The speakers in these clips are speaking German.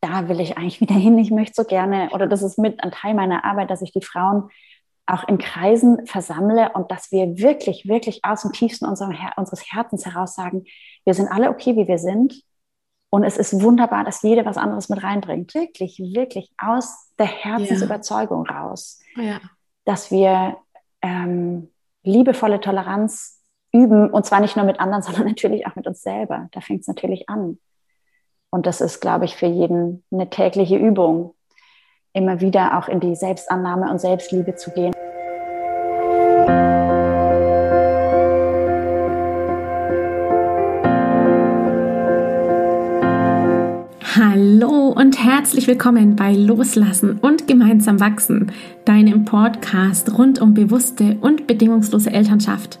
da will ich eigentlich wieder hin. Ich möchte so gerne, oder das ist mit ein Teil meiner Arbeit, dass ich die Frauen auch in Kreisen versammle und dass wir wirklich, wirklich aus dem tiefsten Her unseres Herzens heraus sagen, wir sind alle okay, wie wir sind. Und es ist wunderbar, dass jeder was anderes mit reinbringt. Wirklich, wirklich aus der Herzensüberzeugung ja. raus. Ja. Dass wir ähm, liebevolle Toleranz üben und zwar nicht nur mit anderen, sondern natürlich auch mit uns selber. Da fängt es natürlich an. Und das ist, glaube ich, für jeden eine tägliche Übung, immer wieder auch in die Selbstannahme und Selbstliebe zu gehen. Hallo und herzlich willkommen bei Loslassen und gemeinsam wachsen, deinem Podcast rund um bewusste und bedingungslose Elternschaft.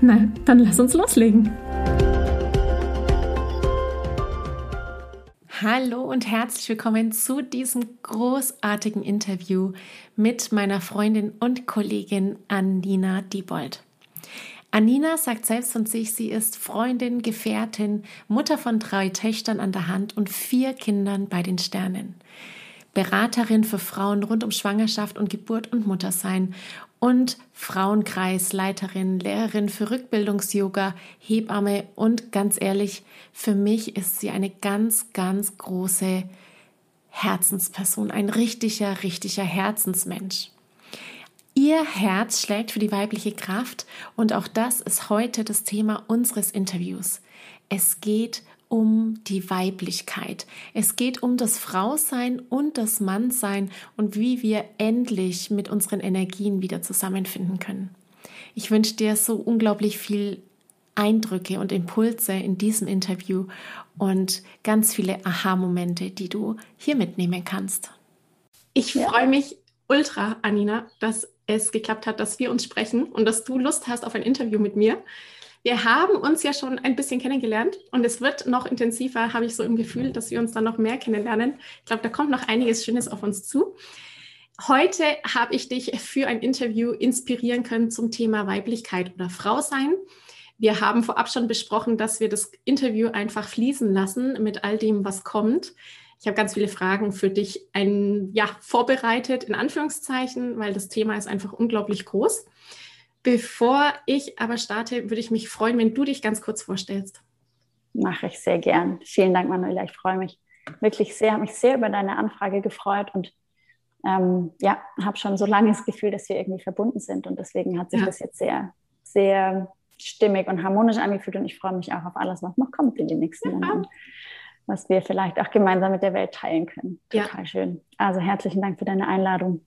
Na, dann lass uns loslegen. Hallo und herzlich willkommen zu diesem großartigen Interview mit meiner Freundin und Kollegin Anina Diebold. Anina sagt selbst von sich, sie ist Freundin, Gefährtin, Mutter von drei Töchtern an der Hand und vier Kindern bei den Sternen. Beraterin für Frauen rund um Schwangerschaft und Geburt und Muttersein und Frauenkreisleiterin, Lehrerin für Rückbildungs-Yoga, Hebamme und ganz ehrlich, für mich ist sie eine ganz, ganz große Herzensperson, ein richtiger, richtiger Herzensmensch. Ihr Herz schlägt für die weibliche Kraft und auch das ist heute das Thema unseres Interviews. Es geht um die Weiblichkeit. Es geht um das Frausein und das Mannsein und wie wir endlich mit unseren Energien wieder zusammenfinden können. Ich wünsche dir so unglaublich viel Eindrücke und Impulse in diesem Interview und ganz viele Aha-Momente, die du hier mitnehmen kannst. Ich ja. freue mich ultra, Anina, dass es geklappt hat, dass wir uns sprechen und dass du Lust hast auf ein Interview mit mir. Wir haben uns ja schon ein bisschen kennengelernt und es wird noch intensiver, habe ich so im Gefühl, dass wir uns dann noch mehr kennenlernen. Ich glaube, da kommt noch einiges Schönes auf uns zu. Heute habe ich dich für ein Interview inspirieren können zum Thema Weiblichkeit oder Frausein. Wir haben vorab schon besprochen, dass wir das Interview einfach fließen lassen mit all dem, was kommt. Ich habe ganz viele Fragen für dich ein, ja, vorbereitet, in Anführungszeichen, weil das Thema ist einfach unglaublich groß. Bevor ich aber starte, würde ich mich freuen, wenn du dich ganz kurz vorstellst. Mache ich sehr gern. Vielen Dank, Manuela. Ich freue mich wirklich sehr, habe mich sehr über deine Anfrage gefreut und ähm, ja, habe schon so lange das Gefühl, dass wir irgendwie verbunden sind und deswegen hat sich ja. das jetzt sehr, sehr stimmig und harmonisch angefühlt und ich freue mich auch auf alles, was noch kommt in den nächsten ja. Monaten, was wir vielleicht auch gemeinsam mit der Welt teilen können. Total ja. schön. Also herzlichen Dank für deine Einladung.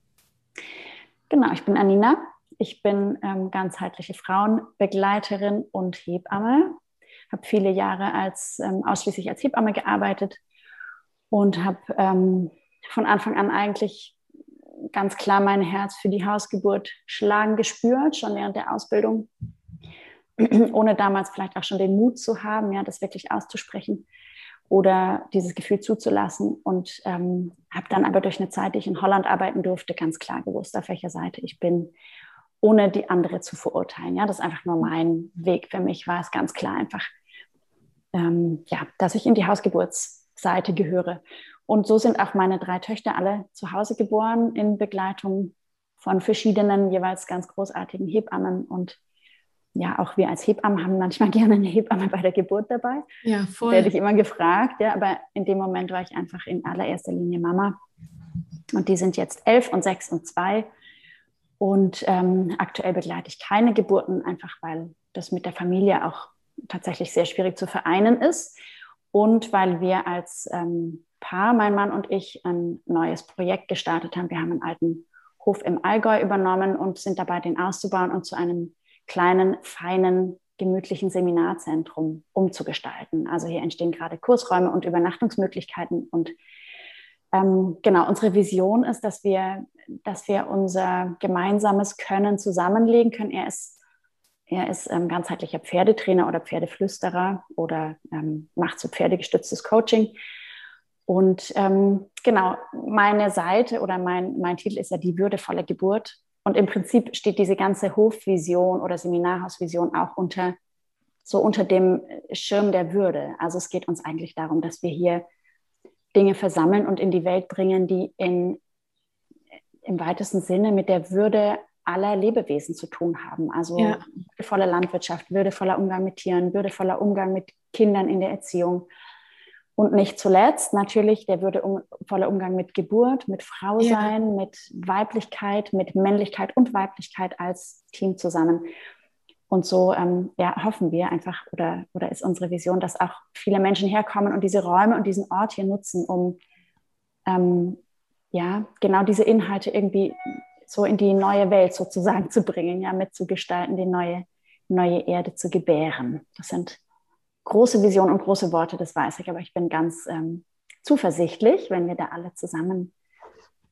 Genau, ich bin Anina, ich bin ähm, ganzheitliche Frauenbegleiterin und Hebamme, habe viele Jahre als, ähm, ausschließlich als Hebamme gearbeitet und habe ähm, von Anfang an eigentlich ganz klar mein Herz für die Hausgeburt schlagen gespürt, schon während der Ausbildung, ohne damals vielleicht auch schon den Mut zu haben, ja, das wirklich auszusprechen oder dieses Gefühl zuzulassen. Und ähm, habe dann aber durch eine Zeit, die ich in Holland arbeiten durfte, ganz klar gewusst, auf welcher Seite ich bin ohne die andere zu verurteilen. Ja, das ist einfach nur mein Weg. Für mich war es ganz klar einfach, ähm, ja, dass ich in die Hausgeburtsseite gehöre. Und so sind auch meine drei Töchter alle zu Hause geboren in Begleitung von verschiedenen, jeweils ganz großartigen Hebammen. Und ja, auch wir als Hebammen haben manchmal gerne eine Hebamme bei der Geburt dabei. Ja, voll. Werde ich immer gefragt. Ja, aber in dem Moment war ich einfach in allererster Linie Mama. Und die sind jetzt elf und sechs und zwei. Und ähm, aktuell begleite ich keine Geburten, einfach weil das mit der Familie auch tatsächlich sehr schwierig zu vereinen ist. Und weil wir als ähm, Paar, mein Mann und ich, ein neues Projekt gestartet haben. Wir haben einen alten Hof im Allgäu übernommen und sind dabei, den auszubauen und zu einem kleinen, feinen, gemütlichen Seminarzentrum umzugestalten. Also hier entstehen gerade Kursräume und Übernachtungsmöglichkeiten und ähm, genau, unsere Vision ist, dass wir, dass wir unser gemeinsames Können zusammenlegen können. Er ist er ist ähm, ganzheitlicher Pferdetrainer oder Pferdeflüsterer oder ähm, macht so pferdegestütztes Coaching. Und ähm, genau, meine Seite oder mein, mein Titel ist ja die würdevolle Geburt. Und im Prinzip steht diese ganze Hofvision oder Seminarhausvision auch unter so unter dem Schirm der Würde. Also es geht uns eigentlich darum, dass wir hier Dinge versammeln und in die Welt bringen, die in, im weitesten Sinne mit der Würde aller Lebewesen zu tun haben. Also ja. würdevolle Landwirtschaft, würdevoller Umgang mit Tieren, würdevoller Umgang mit Kindern in der Erziehung. Und nicht zuletzt natürlich der würdevolle Umgang mit Geburt, mit Frausein, ja. mit Weiblichkeit, mit Männlichkeit und Weiblichkeit als Team zusammen. Und so ähm, ja, hoffen wir einfach oder, oder ist unsere Vision, dass auch viele Menschen herkommen und diese Räume und diesen Ort hier nutzen, um ähm, ja, genau diese Inhalte irgendwie so in die neue Welt sozusagen zu bringen, ja, mitzugestalten, die neue, neue Erde zu gebären. Das sind große Visionen und große Worte, das weiß ich, aber ich bin ganz ähm, zuversichtlich, wenn wir da alle zusammen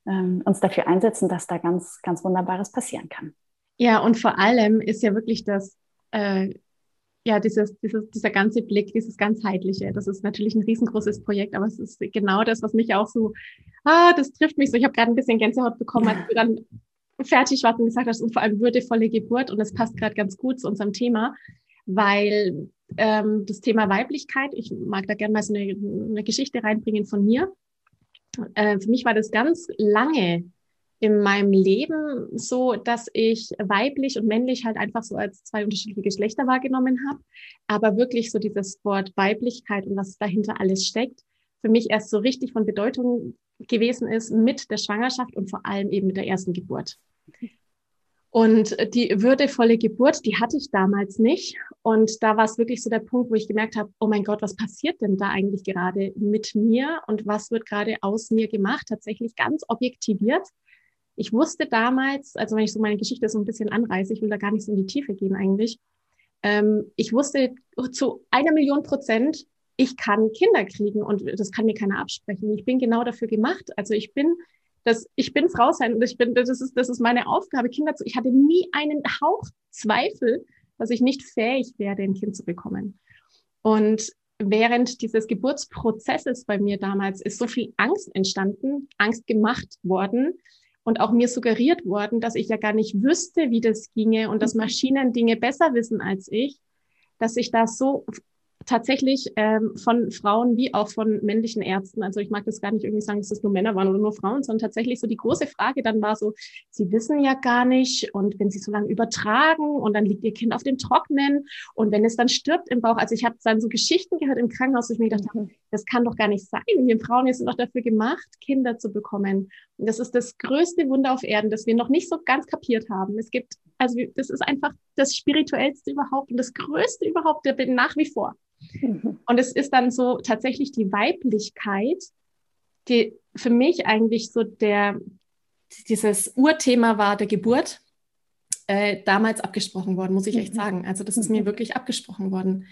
ähm, uns dafür einsetzen, dass da ganz, ganz Wunderbares passieren kann. Ja, und vor allem ist ja wirklich das, äh, ja, dieses, dieses, dieser ganze Blick, dieses ganzheitliche, das ist natürlich ein riesengroßes Projekt, aber es ist genau das, was mich auch so, ah, das trifft mich so. Ich habe gerade ein bisschen Gänsehaut bekommen, als du dann fertig warst und gesagt hast, und vor allem würdevolle Geburt. Und das passt gerade ganz gut zu unserem Thema, weil ähm, das Thema Weiblichkeit, ich mag da gerne mal so eine, eine Geschichte reinbringen von mir. Äh, für mich war das ganz lange in meinem Leben so, dass ich weiblich und männlich halt einfach so als zwei unterschiedliche Geschlechter wahrgenommen habe. Aber wirklich so dieses Wort Weiblichkeit und was dahinter alles steckt, für mich erst so richtig von Bedeutung gewesen ist mit der Schwangerschaft und vor allem eben mit der ersten Geburt. Und die würdevolle Geburt, die hatte ich damals nicht. Und da war es wirklich so der Punkt, wo ich gemerkt habe, oh mein Gott, was passiert denn da eigentlich gerade mit mir und was wird gerade aus mir gemacht? Tatsächlich ganz objektiviert. Ich wusste damals, also wenn ich so meine Geschichte so ein bisschen anreiße, ich will da gar nicht so in die Tiefe gehen eigentlich. Ähm, ich wusste zu einer Million Prozent, ich kann Kinder kriegen und das kann mir keiner absprechen. Ich bin genau dafür gemacht. Also ich bin dass ich bin Frau sein und ich bin, das ist, das ist meine Aufgabe, Kinder zu, ich hatte nie einen Hauch Zweifel, dass ich nicht fähig werde, ein Kind zu bekommen. Und während dieses Geburtsprozesses bei mir damals ist so viel Angst entstanden, Angst gemacht worden und auch mir suggeriert worden, dass ich ja gar nicht wüsste, wie das ginge und dass mhm. Maschinen Dinge besser wissen als ich, dass ich da so tatsächlich ähm, von Frauen wie auch von männlichen Ärzten. Also ich mag das gar nicht irgendwie sagen, dass das nur Männer waren oder nur Frauen, sondern tatsächlich so die große Frage dann war so, sie wissen ja gar nicht und wenn sie so lange übertragen und dann liegt ihr Kind auf dem Trocknen und wenn es dann stirbt im Bauch, also ich habe dann so Geschichten gehört im Krankenhaus, wo ich mir gedacht habe, das kann doch gar nicht sein. Wir Frauen wir sind doch dafür gemacht, Kinder zu bekommen. Das ist das größte Wunder auf Erden, das wir noch nicht so ganz kapiert haben. Es gibt, also das ist einfach das spirituellste überhaupt und das größte überhaupt, der bin nach wie vor. Und es ist dann so tatsächlich die Weiblichkeit, die für mich eigentlich so der, dieses Urthema war der Geburt, äh, damals abgesprochen worden, muss ich echt mhm. sagen. Also das ist mir mhm. wirklich abgesprochen worden.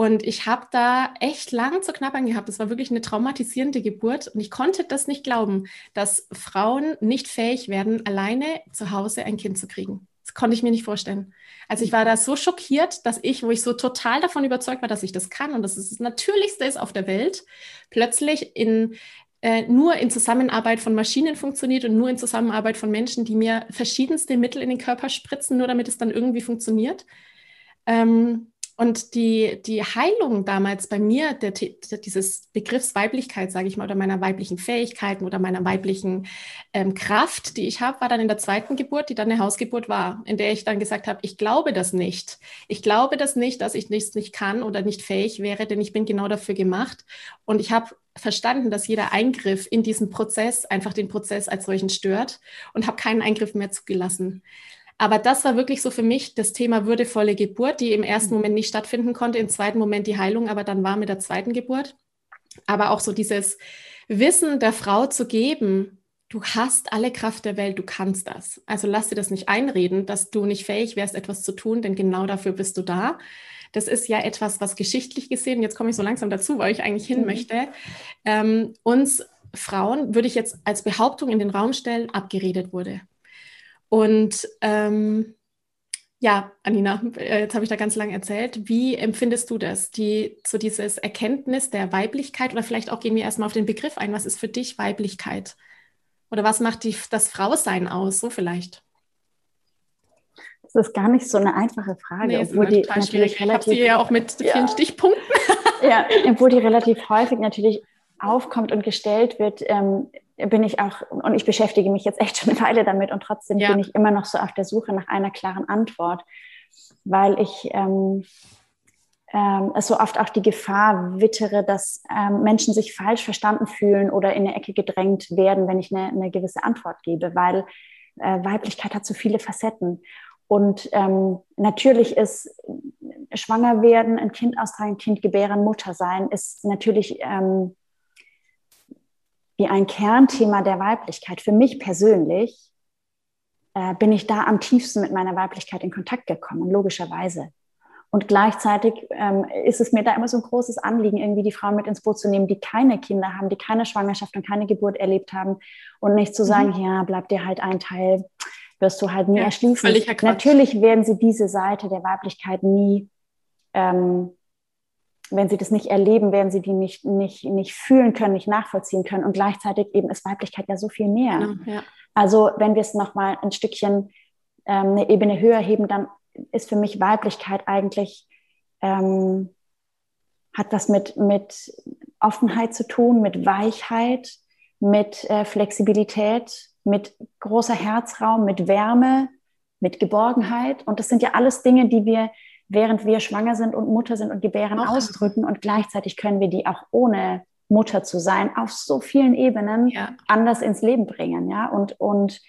Und ich habe da echt lange zu knabbern gehabt. Das war wirklich eine traumatisierende Geburt. Und ich konnte das nicht glauben, dass Frauen nicht fähig werden, alleine zu Hause ein Kind zu kriegen. Das konnte ich mir nicht vorstellen. Also ich war da so schockiert, dass ich, wo ich so total davon überzeugt war, dass ich das kann und dass es das Natürlichste ist auf der Welt, plötzlich in, äh, nur in Zusammenarbeit von Maschinen funktioniert und nur in Zusammenarbeit von Menschen, die mir verschiedenste Mittel in den Körper spritzen, nur damit es dann irgendwie funktioniert. Ähm, und die, die Heilung damals bei mir, der, der, dieses Begriffs Weiblichkeit, sage ich mal, oder meiner weiblichen Fähigkeiten oder meiner weiblichen ähm, Kraft, die ich habe, war dann in der zweiten Geburt, die dann eine Hausgeburt war, in der ich dann gesagt habe, ich glaube das nicht. Ich glaube das nicht, dass ich nichts nicht kann oder nicht fähig wäre, denn ich bin genau dafür gemacht. Und ich habe verstanden, dass jeder Eingriff in diesen Prozess einfach den Prozess als solchen stört und habe keinen Eingriff mehr zugelassen. Aber das war wirklich so für mich das Thema würdevolle Geburt, die im ersten mhm. Moment nicht stattfinden konnte, im zweiten Moment die Heilung, aber dann war mit der zweiten Geburt. Aber auch so dieses Wissen der Frau zu geben, du hast alle Kraft der Welt, du kannst das. Also lass dir das nicht einreden, dass du nicht fähig wärst, etwas zu tun, denn genau dafür bist du da. Das ist ja etwas, was geschichtlich gesehen, jetzt komme ich so langsam dazu, weil ich eigentlich hin mhm. möchte, ähm, uns Frauen, würde ich jetzt als Behauptung in den Raum stellen, abgeredet wurde. Und ähm, ja, Anina, äh, jetzt habe ich da ganz lange erzählt. Wie empfindest du das? Die, so dieses Erkenntnis der Weiblichkeit oder vielleicht auch gehen wir erstmal auf den Begriff ein. Was ist für dich Weiblichkeit? Oder was macht die, das Frausein aus? So vielleicht. Das ist gar nicht so eine einfache Frage. Nee, obwohl die total schwierig. Relativ, ich habe sie ja auch mit ja. vielen Stichpunkten. ja, obwohl die relativ häufig natürlich aufkommt und gestellt wird, ähm, bin ich auch, und ich beschäftige mich jetzt echt schon eine Weile damit und trotzdem ja. bin ich immer noch so auf der Suche nach einer klaren Antwort, weil ich ähm, ähm, so oft auch die Gefahr wittere, dass ähm, Menschen sich falsch verstanden fühlen oder in eine Ecke gedrängt werden, wenn ich eine, eine gewisse Antwort gebe, weil äh, Weiblichkeit hat so viele Facetten. Und ähm, natürlich ist schwanger werden, ein Kind austragen, Kind gebären, Mutter sein, ist natürlich ähm, wie ein Kernthema der Weiblichkeit. Für mich persönlich äh, bin ich da am tiefsten mit meiner Weiblichkeit in Kontakt gekommen, logischerweise. Und gleichzeitig ähm, ist es mir da immer so ein großes Anliegen, irgendwie die Frauen mit ins Boot zu nehmen, die keine Kinder haben, die keine Schwangerschaft und keine Geburt erlebt haben und nicht zu sagen, mhm. ja, bleibt dir halt ein Teil, wirst du halt nie ja, erschließen. Natürlich werden sie diese Seite der Weiblichkeit nie ähm, wenn sie das nicht erleben, werden sie die nicht, nicht, nicht fühlen können, nicht nachvollziehen können. Und gleichzeitig eben ist Weiblichkeit ja so viel mehr. Genau, ja. Also wenn wir es nochmal ein Stückchen ähm, eine Ebene höher heben, dann ist für mich Weiblichkeit eigentlich, ähm, hat das mit, mit Offenheit zu tun, mit Weichheit, mit äh, Flexibilität, mit großer Herzraum, mit Wärme, mit Geborgenheit. Und das sind ja alles Dinge, die wir während wir schwanger sind und Mutter sind und gebären, auch ausdrücken. Und gleichzeitig können wir die auch ohne Mutter zu sein auf so vielen Ebenen ja. anders ins Leben bringen. Ja, und, und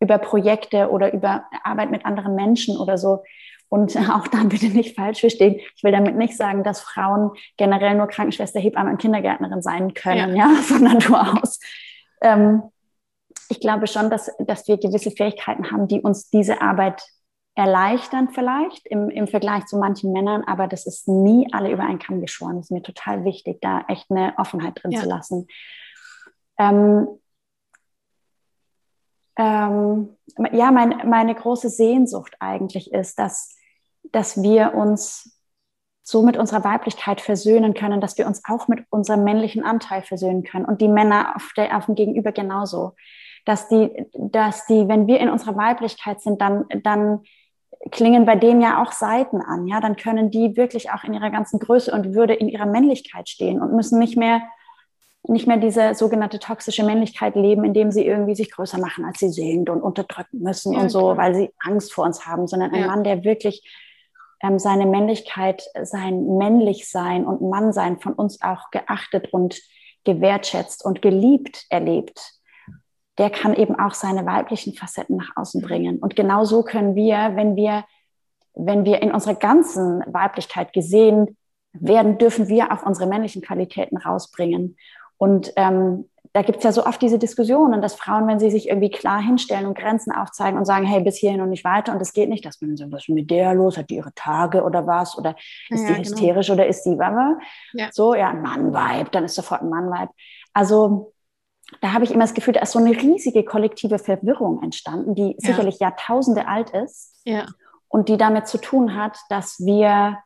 über Projekte oder über Arbeit mit anderen Menschen oder so. Und auch da bitte nicht falsch verstehen. Ich will damit nicht sagen, dass Frauen generell nur Krankenschwester, Hebamme und Kindergärtnerin sein können, ja, ja von Natur aus. Ähm, ich glaube schon, dass, dass wir gewisse Fähigkeiten haben, die uns diese Arbeit erleichtern vielleicht im, im Vergleich zu manchen Männern, aber das ist nie alle über einen Kamm geschoren. Das ist mir total wichtig, da echt eine Offenheit drin ja. zu lassen. Ähm, ähm, ja, mein, meine große Sehnsucht eigentlich ist, dass, dass wir uns so mit unserer Weiblichkeit versöhnen können, dass wir uns auch mit unserem männlichen Anteil versöhnen können und die Männer auf, der, auf dem Gegenüber genauso. Dass die, dass die, wenn wir in unserer Weiblichkeit sind, dann, dann klingen bei denen ja auch Seiten an. Ja, dann können die wirklich auch in ihrer ganzen Größe und Würde in ihrer Männlichkeit stehen und müssen nicht mehr nicht mehr diese sogenannte toxische Männlichkeit leben, indem sie irgendwie sich größer machen, als sie sind und unterdrücken müssen ja, und so, klar. weil sie Angst vor uns haben, sondern ein ja. Mann, der wirklich ähm, seine Männlichkeit, sein Männlichsein und Mannsein von uns auch geachtet und gewertschätzt und geliebt erlebt der kann eben auch seine weiblichen Facetten nach außen bringen. Und genau so können wir, wenn wir, wenn wir in unserer ganzen Weiblichkeit gesehen werden, dürfen wir auch unsere männlichen Qualitäten rausbringen. Und ähm, da gibt es ja so oft diese Diskussionen, dass Frauen, wenn sie sich irgendwie klar hinstellen und Grenzen aufzeigen und sagen, hey, bis hierhin und nicht weiter und es geht nicht, dass man so, was ist mit der los? Hat die ihre Tage oder was? Oder ist ja, die genau. hysterisch genau. oder ist die Wamme? Ja. So, ja, ein Mann-Vibe, dann ist sofort ein Mann-Vibe. Also da habe ich immer das Gefühl, da ist so eine riesige kollektive Verwirrung entstanden, die ja. sicherlich Jahrtausende alt ist ja. und die damit zu tun hat, dass wir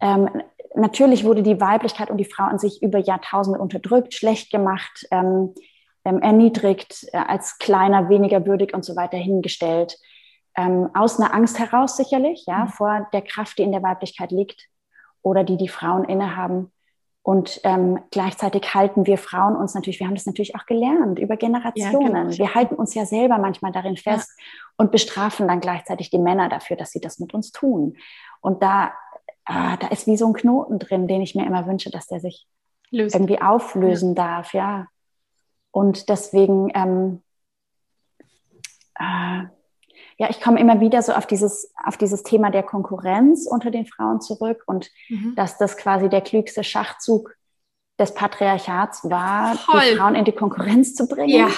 ähm, natürlich wurde die Weiblichkeit und die Frau an sich über Jahrtausende unterdrückt, schlecht gemacht, ähm, ähm, erniedrigt, äh, als kleiner, weniger würdig und so weiter hingestellt. Ähm, aus einer Angst heraus sicherlich, ja, mhm. vor der Kraft, die in der Weiblichkeit liegt oder die die Frauen innehaben. Und ähm, gleichzeitig halten wir Frauen uns natürlich, wir haben das natürlich auch gelernt über Generationen. Ja, genau. Wir halten uns ja selber manchmal darin fest ja. und bestrafen dann gleichzeitig die Männer dafür, dass sie das mit uns tun. Und da, äh, da ist wie so ein Knoten drin, den ich mir immer wünsche, dass der sich Lösen. irgendwie auflösen ja. darf, ja. Und deswegen ähm, äh, ja, ich komme immer wieder so auf dieses, auf dieses Thema der Konkurrenz unter den Frauen zurück und mhm. dass das quasi der klügste Schachzug des Patriarchats war, Voll. die Frauen in die Konkurrenz zu bringen. Ja.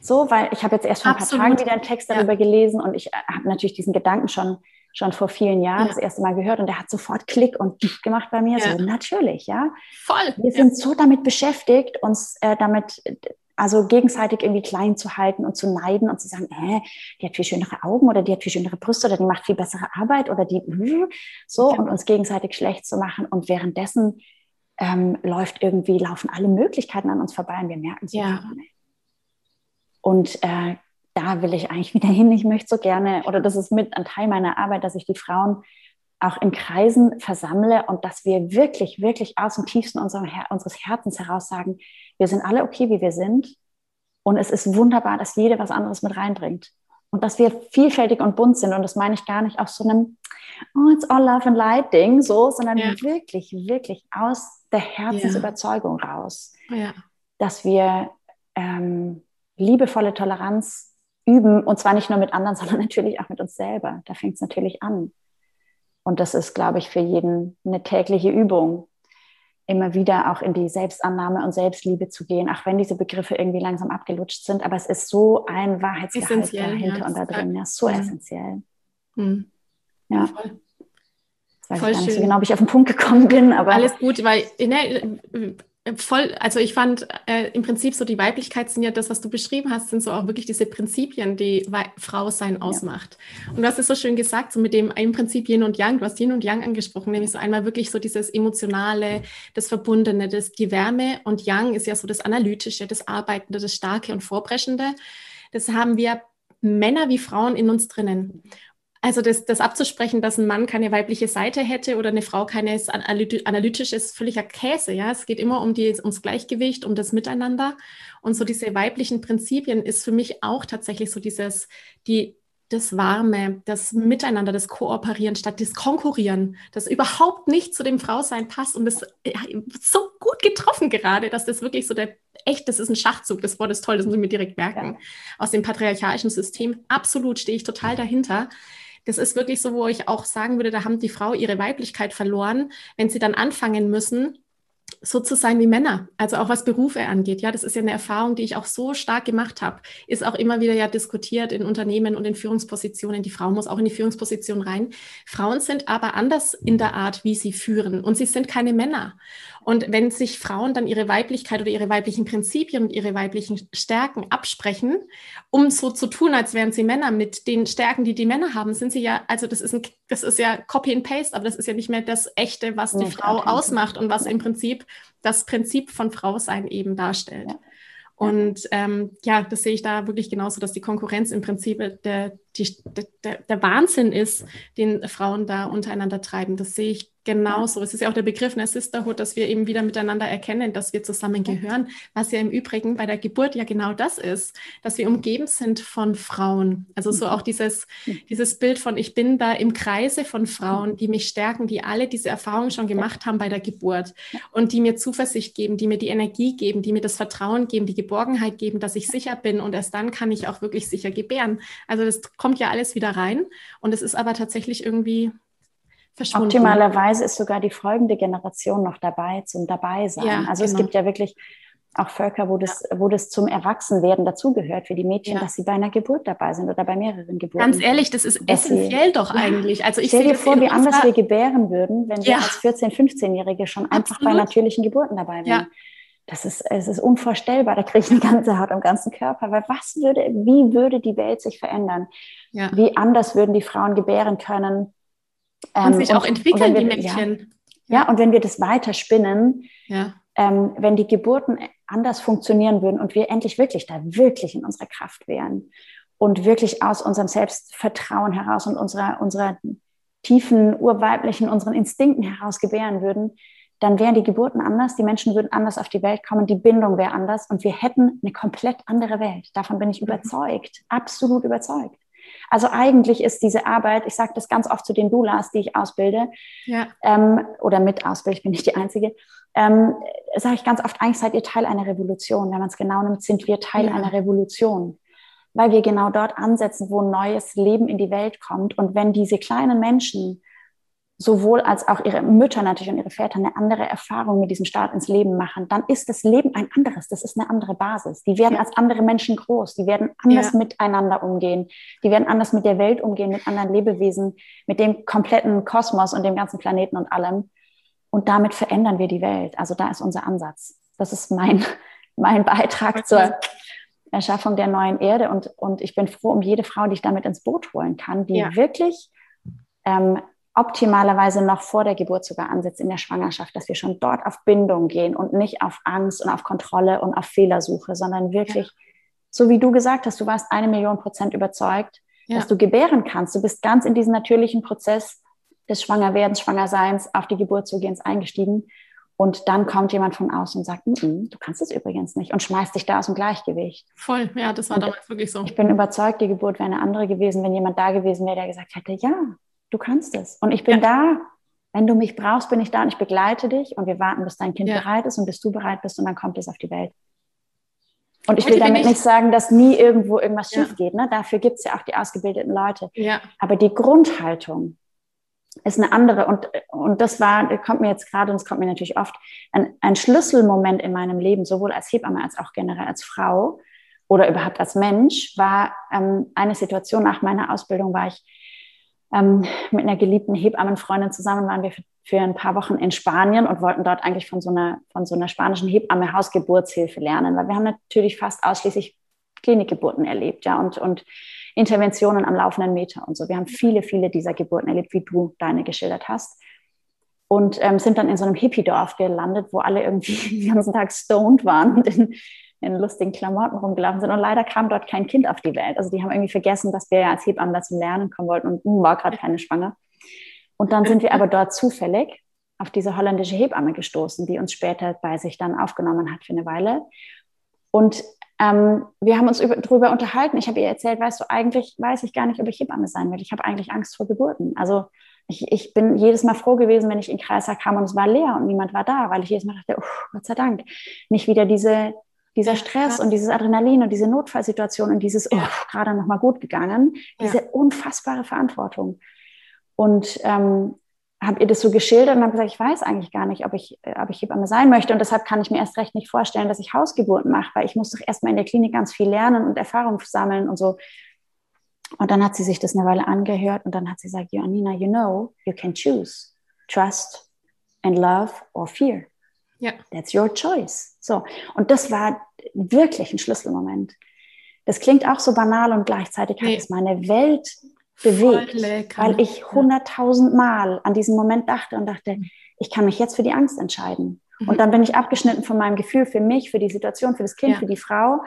So, weil ich habe jetzt erst vor ein paar Tagen wieder einen Text darüber ja. gelesen und ich äh, habe natürlich diesen Gedanken schon, schon vor vielen Jahren ja. das erste Mal gehört und der hat sofort Klick und gemacht bei mir. Ja. So, natürlich, ja. Voll. Wir sind so damit beschäftigt, uns äh, damit also gegenseitig irgendwie klein zu halten und zu neiden und zu sagen, äh, die hat viel schönere Augen oder die hat viel schönere Brüste oder die macht viel bessere Arbeit oder die so ja. und uns gegenseitig schlecht zu machen und währenddessen ähm, läuft irgendwie laufen alle Möglichkeiten an uns vorbei und wir merken es ja. nicht. Und äh, da will ich eigentlich wieder hin. Ich möchte so gerne, oder das ist mit ein Teil meiner Arbeit, dass ich die Frauen auch in Kreisen versammle und dass wir wirklich, wirklich aus dem tiefsten Her unseres Herzens heraus sagen, wir sind alle okay, wie wir sind. Und es ist wunderbar, dass jeder was anderes mit reinbringt. Und dass wir vielfältig und bunt sind. Und das meine ich gar nicht auf so einem, oh, it's all love and light Ding, so, sondern ja. wirklich, wirklich aus der Herzensüberzeugung ja. raus. Ja. Dass wir ähm, liebevolle Toleranz üben. Und zwar nicht nur mit anderen, sondern natürlich auch mit uns selber. Da fängt es natürlich an. Und das ist, glaube ich, für jeden eine tägliche Übung, immer wieder auch in die Selbstannahme und Selbstliebe zu gehen, auch wenn diese Begriffe irgendwie langsam abgelutscht sind. Aber es ist so ein Wahrheitsgehalt dahinter ja, und da drin. Ja, so ja. essentiell. Mhm. Ja. Voll. Weiß Voll ich gar nicht so genau, ob ich auf den Punkt gekommen bin. Aber Alles gut, weil ne, voll, also ich fand äh, im Prinzip so die Weiblichkeit sind ja das, was du beschrieben hast, sind so auch wirklich diese Prinzipien, die We Frau sein ausmacht. Ja. Und du hast es so schön gesagt, so mit dem im Prinzip Yin und Yang, du hast Yin und Yang angesprochen, nämlich so einmal wirklich so dieses Emotionale, das Verbundene, das, die Wärme und Yang ist ja so das Analytische, das Arbeitende, das Starke und Vorbrechende. Das haben wir Männer wie Frauen in uns drinnen. Also das, das abzusprechen, dass ein Mann keine weibliche Seite hätte oder eine Frau keine analytische, ist völliger Käse. Ja, es geht immer um die, ums Gleichgewicht, um das Miteinander. Und so diese weiblichen Prinzipien ist für mich auch tatsächlich so dieses, die, das Warme, das Miteinander, das Kooperieren statt das Konkurrieren, das überhaupt nicht zu dem Frausein passt und das ja, so gut getroffen gerade, dass das wirklich so der echt, das ist ein Schachzug, das Wort ist toll, das müssen wir direkt merken. Ja. Aus dem patriarchalischen System, absolut stehe ich total dahinter das ist wirklich so, wo ich auch sagen würde, da haben die Frau ihre Weiblichkeit verloren, wenn sie dann anfangen müssen, so zu sein wie Männer, also auch was Berufe angeht. Ja, das ist ja eine Erfahrung, die ich auch so stark gemacht habe. Ist auch immer wieder ja diskutiert in Unternehmen und in Führungspositionen. Die Frau muss auch in die Führungsposition rein. Frauen sind aber anders in der Art, wie sie führen und sie sind keine Männer. Und wenn sich Frauen dann ihre Weiblichkeit oder ihre weiblichen Prinzipien und ihre weiblichen Stärken absprechen, um so zu tun, als wären sie Männer mit den Stärken, die die Männer haben, sind sie ja, also das ist, ein, das ist ja Copy and Paste, aber das ist ja nicht mehr das Echte, was die ja, Frau ausmacht und was im Prinzip das Prinzip von Frausein eben darstellt. Ja. Und ähm, ja, das sehe ich da wirklich genauso, dass die Konkurrenz im Prinzip der, die, der, der Wahnsinn ist, den Frauen da untereinander treiben. Das sehe ich Genauso. Es ist ja auch der Begriff einer Sisterhood, dass wir eben wieder miteinander erkennen, dass wir zusammengehören, was ja im Übrigen bei der Geburt ja genau das ist, dass wir umgeben sind von Frauen. Also so auch dieses, dieses Bild von, ich bin da im Kreise von Frauen, die mich stärken, die alle diese Erfahrungen schon gemacht haben bei der Geburt und die mir Zuversicht geben, die mir die Energie geben, die mir das Vertrauen geben, die Geborgenheit geben, dass ich sicher bin und erst dann kann ich auch wirklich sicher gebären. Also das kommt ja alles wieder rein und es ist aber tatsächlich irgendwie verschwunden. Optimalerweise ist sogar die folgende Generation noch dabei zum Dabeisein. Ja, also genau. es gibt ja wirklich auch Völker, wo das, ja. wo das zum Erwachsenwerden dazugehört für die Mädchen, ja. dass sie bei einer Geburt dabei sind oder bei mehreren Geburten. Ganz ehrlich, das ist essentiell sie, doch eigentlich. Also ich stell dir vor, wie anders wir gebären würden, wenn wir als 14-, 15-Jährige schon Absolut. einfach bei natürlichen Geburten dabei wären. Das ist, es ist unvorstellbar. Da kriege ich eine ganze Haut am ganzen Körper. Weil was würde, wie würde die Welt sich verändern? Wie anders würden die Frauen gebären können? Ähm, und sich auch entwickeln, wir, die Mädchen. Ja, ja, und wenn wir das weiter spinnen, ja. ähm, wenn die Geburten anders funktionieren würden und wir endlich wirklich da wirklich in unserer Kraft wären und wirklich aus unserem Selbstvertrauen heraus und unserer, unserer tiefen, urweiblichen, unseren Instinkten heraus gebären würden, dann wären die Geburten anders, die Menschen würden anders auf die Welt kommen, die Bindung wäre anders und wir hätten eine komplett andere Welt. Davon bin ich mhm. überzeugt, absolut überzeugt. Also eigentlich ist diese Arbeit, ich sage das ganz oft zu den Doulas, die ich ausbilde, ja. ähm, oder mit ausbilde, ich bin nicht die Einzige, ähm, sage ich ganz oft, eigentlich seid ihr Teil einer Revolution. Wenn man es genau nimmt, sind wir Teil ja. einer Revolution. Weil wir genau dort ansetzen, wo neues Leben in die Welt kommt. Und wenn diese kleinen Menschen sowohl als auch ihre Mütter natürlich und ihre Väter eine andere Erfahrung mit diesem Start ins Leben machen, dann ist das Leben ein anderes. Das ist eine andere Basis. Die werden als andere Menschen groß. Die werden anders ja. miteinander umgehen. Die werden anders mit der Welt umgehen, mit anderen Lebewesen, mit dem kompletten Kosmos und dem ganzen Planeten und allem. Und damit verändern wir die Welt. Also da ist unser Ansatz. Das ist mein, mein Beitrag zur Erschaffung der neuen Erde. Und, und ich bin froh um jede Frau, die ich damit ins Boot holen kann, die ja. wirklich ähm, optimalerweise noch vor der Geburt sogar ansetzt in der Schwangerschaft, dass wir schon dort auf Bindung gehen und nicht auf Angst und auf Kontrolle und auf Fehlersuche, sondern wirklich, ja. so wie du gesagt hast, du warst eine Million Prozent überzeugt, ja. dass du gebären kannst. Du bist ganz in diesen natürlichen Prozess des Schwangerwerdens, Schwangerseins auf die Geburt zu gehen eingestiegen. Und dann kommt jemand von außen und sagt, mm -mm, du kannst es übrigens nicht und schmeißt dich da aus dem Gleichgewicht. Voll, ja, das war und damals wirklich so. Ich bin überzeugt, die Geburt wäre eine andere gewesen, wenn jemand da gewesen wäre, der gesagt hätte, ja, du kannst es. Und ich bin ja. da. Wenn du mich brauchst, bin ich da und ich begleite dich und wir warten, bis dein Kind ja. bereit ist und bis du bereit bist und dann kommt es auf die Welt. Und ich will damit nicht sagen, dass nie irgendwo irgendwas ja. schief geht. Ne? Dafür gibt es ja auch die ausgebildeten Leute. Ja. Aber die Grundhaltung ist eine andere. Und, und das war, kommt mir jetzt gerade, und es kommt mir natürlich oft, ein, ein Schlüsselmoment in meinem Leben, sowohl als Hebamme als auch generell als Frau oder überhaupt als Mensch, war ähm, eine Situation nach meiner Ausbildung, war ich ähm, mit einer geliebten Hebammenfreundin zusammen waren wir für, für, ein paar Wochen in Spanien und wollten dort eigentlich von so einer, von so einer spanischen Hebamme Hausgeburtshilfe lernen, weil wir haben natürlich fast ausschließlich Klinikgeburten erlebt, ja, und, und Interventionen am laufenden Meter und so. Wir haben viele, viele dieser Geburten erlebt, wie du deine geschildert hast. Und ähm, sind dann in so einem Hippie-Dorf gelandet, wo alle irgendwie den ganzen Tag stoned waren und in, in lustigen Klamotten rumgelaufen sind. Und leider kam dort kein Kind auf die Welt. Also die haben irgendwie vergessen, dass wir ja als Hebammen zum Lernen kommen wollten und nun war gerade keine Schwanger. Und dann sind wir aber dort zufällig auf diese holländische Hebamme gestoßen, die uns später bei sich dann aufgenommen hat für eine Weile. Und ähm, wir haben uns über, darüber unterhalten. Ich habe ihr erzählt, weißt du, eigentlich weiß ich gar nicht, ob ich Hebamme sein will. Ich habe eigentlich Angst vor Geburten. Also ich, ich bin jedes Mal froh gewesen, wenn ich in Kreiser kam und es war leer und niemand war da, weil ich jedes Mal dachte, oh, Gott sei Dank, nicht wieder diese dieser Stress und dieses Adrenalin und diese Notfallsituation und dieses, oh, gerade noch mal gut gegangen, diese unfassbare Verantwortung. Und ähm, habe ihr das so geschildert und habe gesagt, ich weiß eigentlich gar nicht, ob ich, äh, ob ich Hebamme sein möchte. Und deshalb kann ich mir erst recht nicht vorstellen, dass ich Hausgeburten mache, weil ich muss doch erstmal in der Klinik ganz viel lernen und Erfahrung sammeln und so. Und dann hat sie sich das eine Weile angehört und dann hat sie gesagt, Joannina, you know, you can choose trust and love or fear. Ja. That's your choice. So. Und das war wirklich ein Schlüsselmoment. Das klingt auch so banal und gleichzeitig nee. hat es meine Welt bewegt, weil ich hunderttausend Mal an diesen Moment dachte und dachte, ich kann mich jetzt für die Angst entscheiden. Mhm. Und dann bin ich abgeschnitten von meinem Gefühl für mich, für die Situation, für das Kind, ja. für die Frau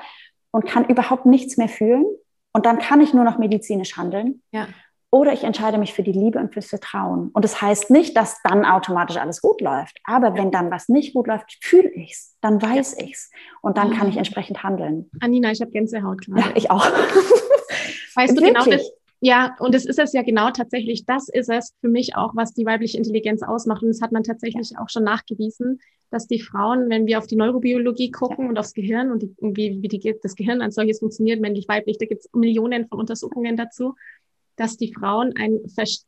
und kann überhaupt nichts mehr fühlen. Und dann kann ich nur noch medizinisch handeln. Ja. Oder ich entscheide mich für die Liebe und fürs Vertrauen. Und das heißt nicht, dass dann automatisch alles gut läuft. Aber wenn dann was nicht gut läuft, fühle ich es, dann weiß ja. ich es. Und dann kann ich entsprechend handeln. Anina, ich habe Gänsehaut gerade. Ja, ich auch. Weißt du genau das? Ja, und es ist es ja genau tatsächlich, das ist es für mich auch, was die weibliche Intelligenz ausmacht. Und das hat man tatsächlich auch schon nachgewiesen, dass die Frauen, wenn wir auf die Neurobiologie gucken und aufs Gehirn und die, wie, wie die, das Gehirn als solches funktioniert, männlich, weiblich, da gibt es Millionen von Untersuchungen dazu, dass die Frauen ein,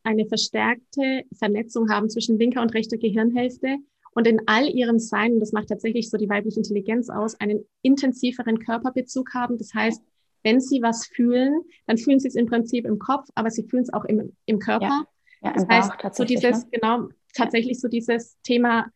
eine verstärkte Vernetzung haben zwischen linker und rechter Gehirnhälfte und in all ihrem Sein, und das macht tatsächlich so die weibliche Intelligenz aus, einen intensiveren Körperbezug haben. Das heißt, wenn sie was fühlen, dann fühlen sie es im Prinzip im Kopf, aber sie fühlen es auch im, im Körper. Ja, ja das heißt, so dieses, ne? genau, tatsächlich so dieses Thema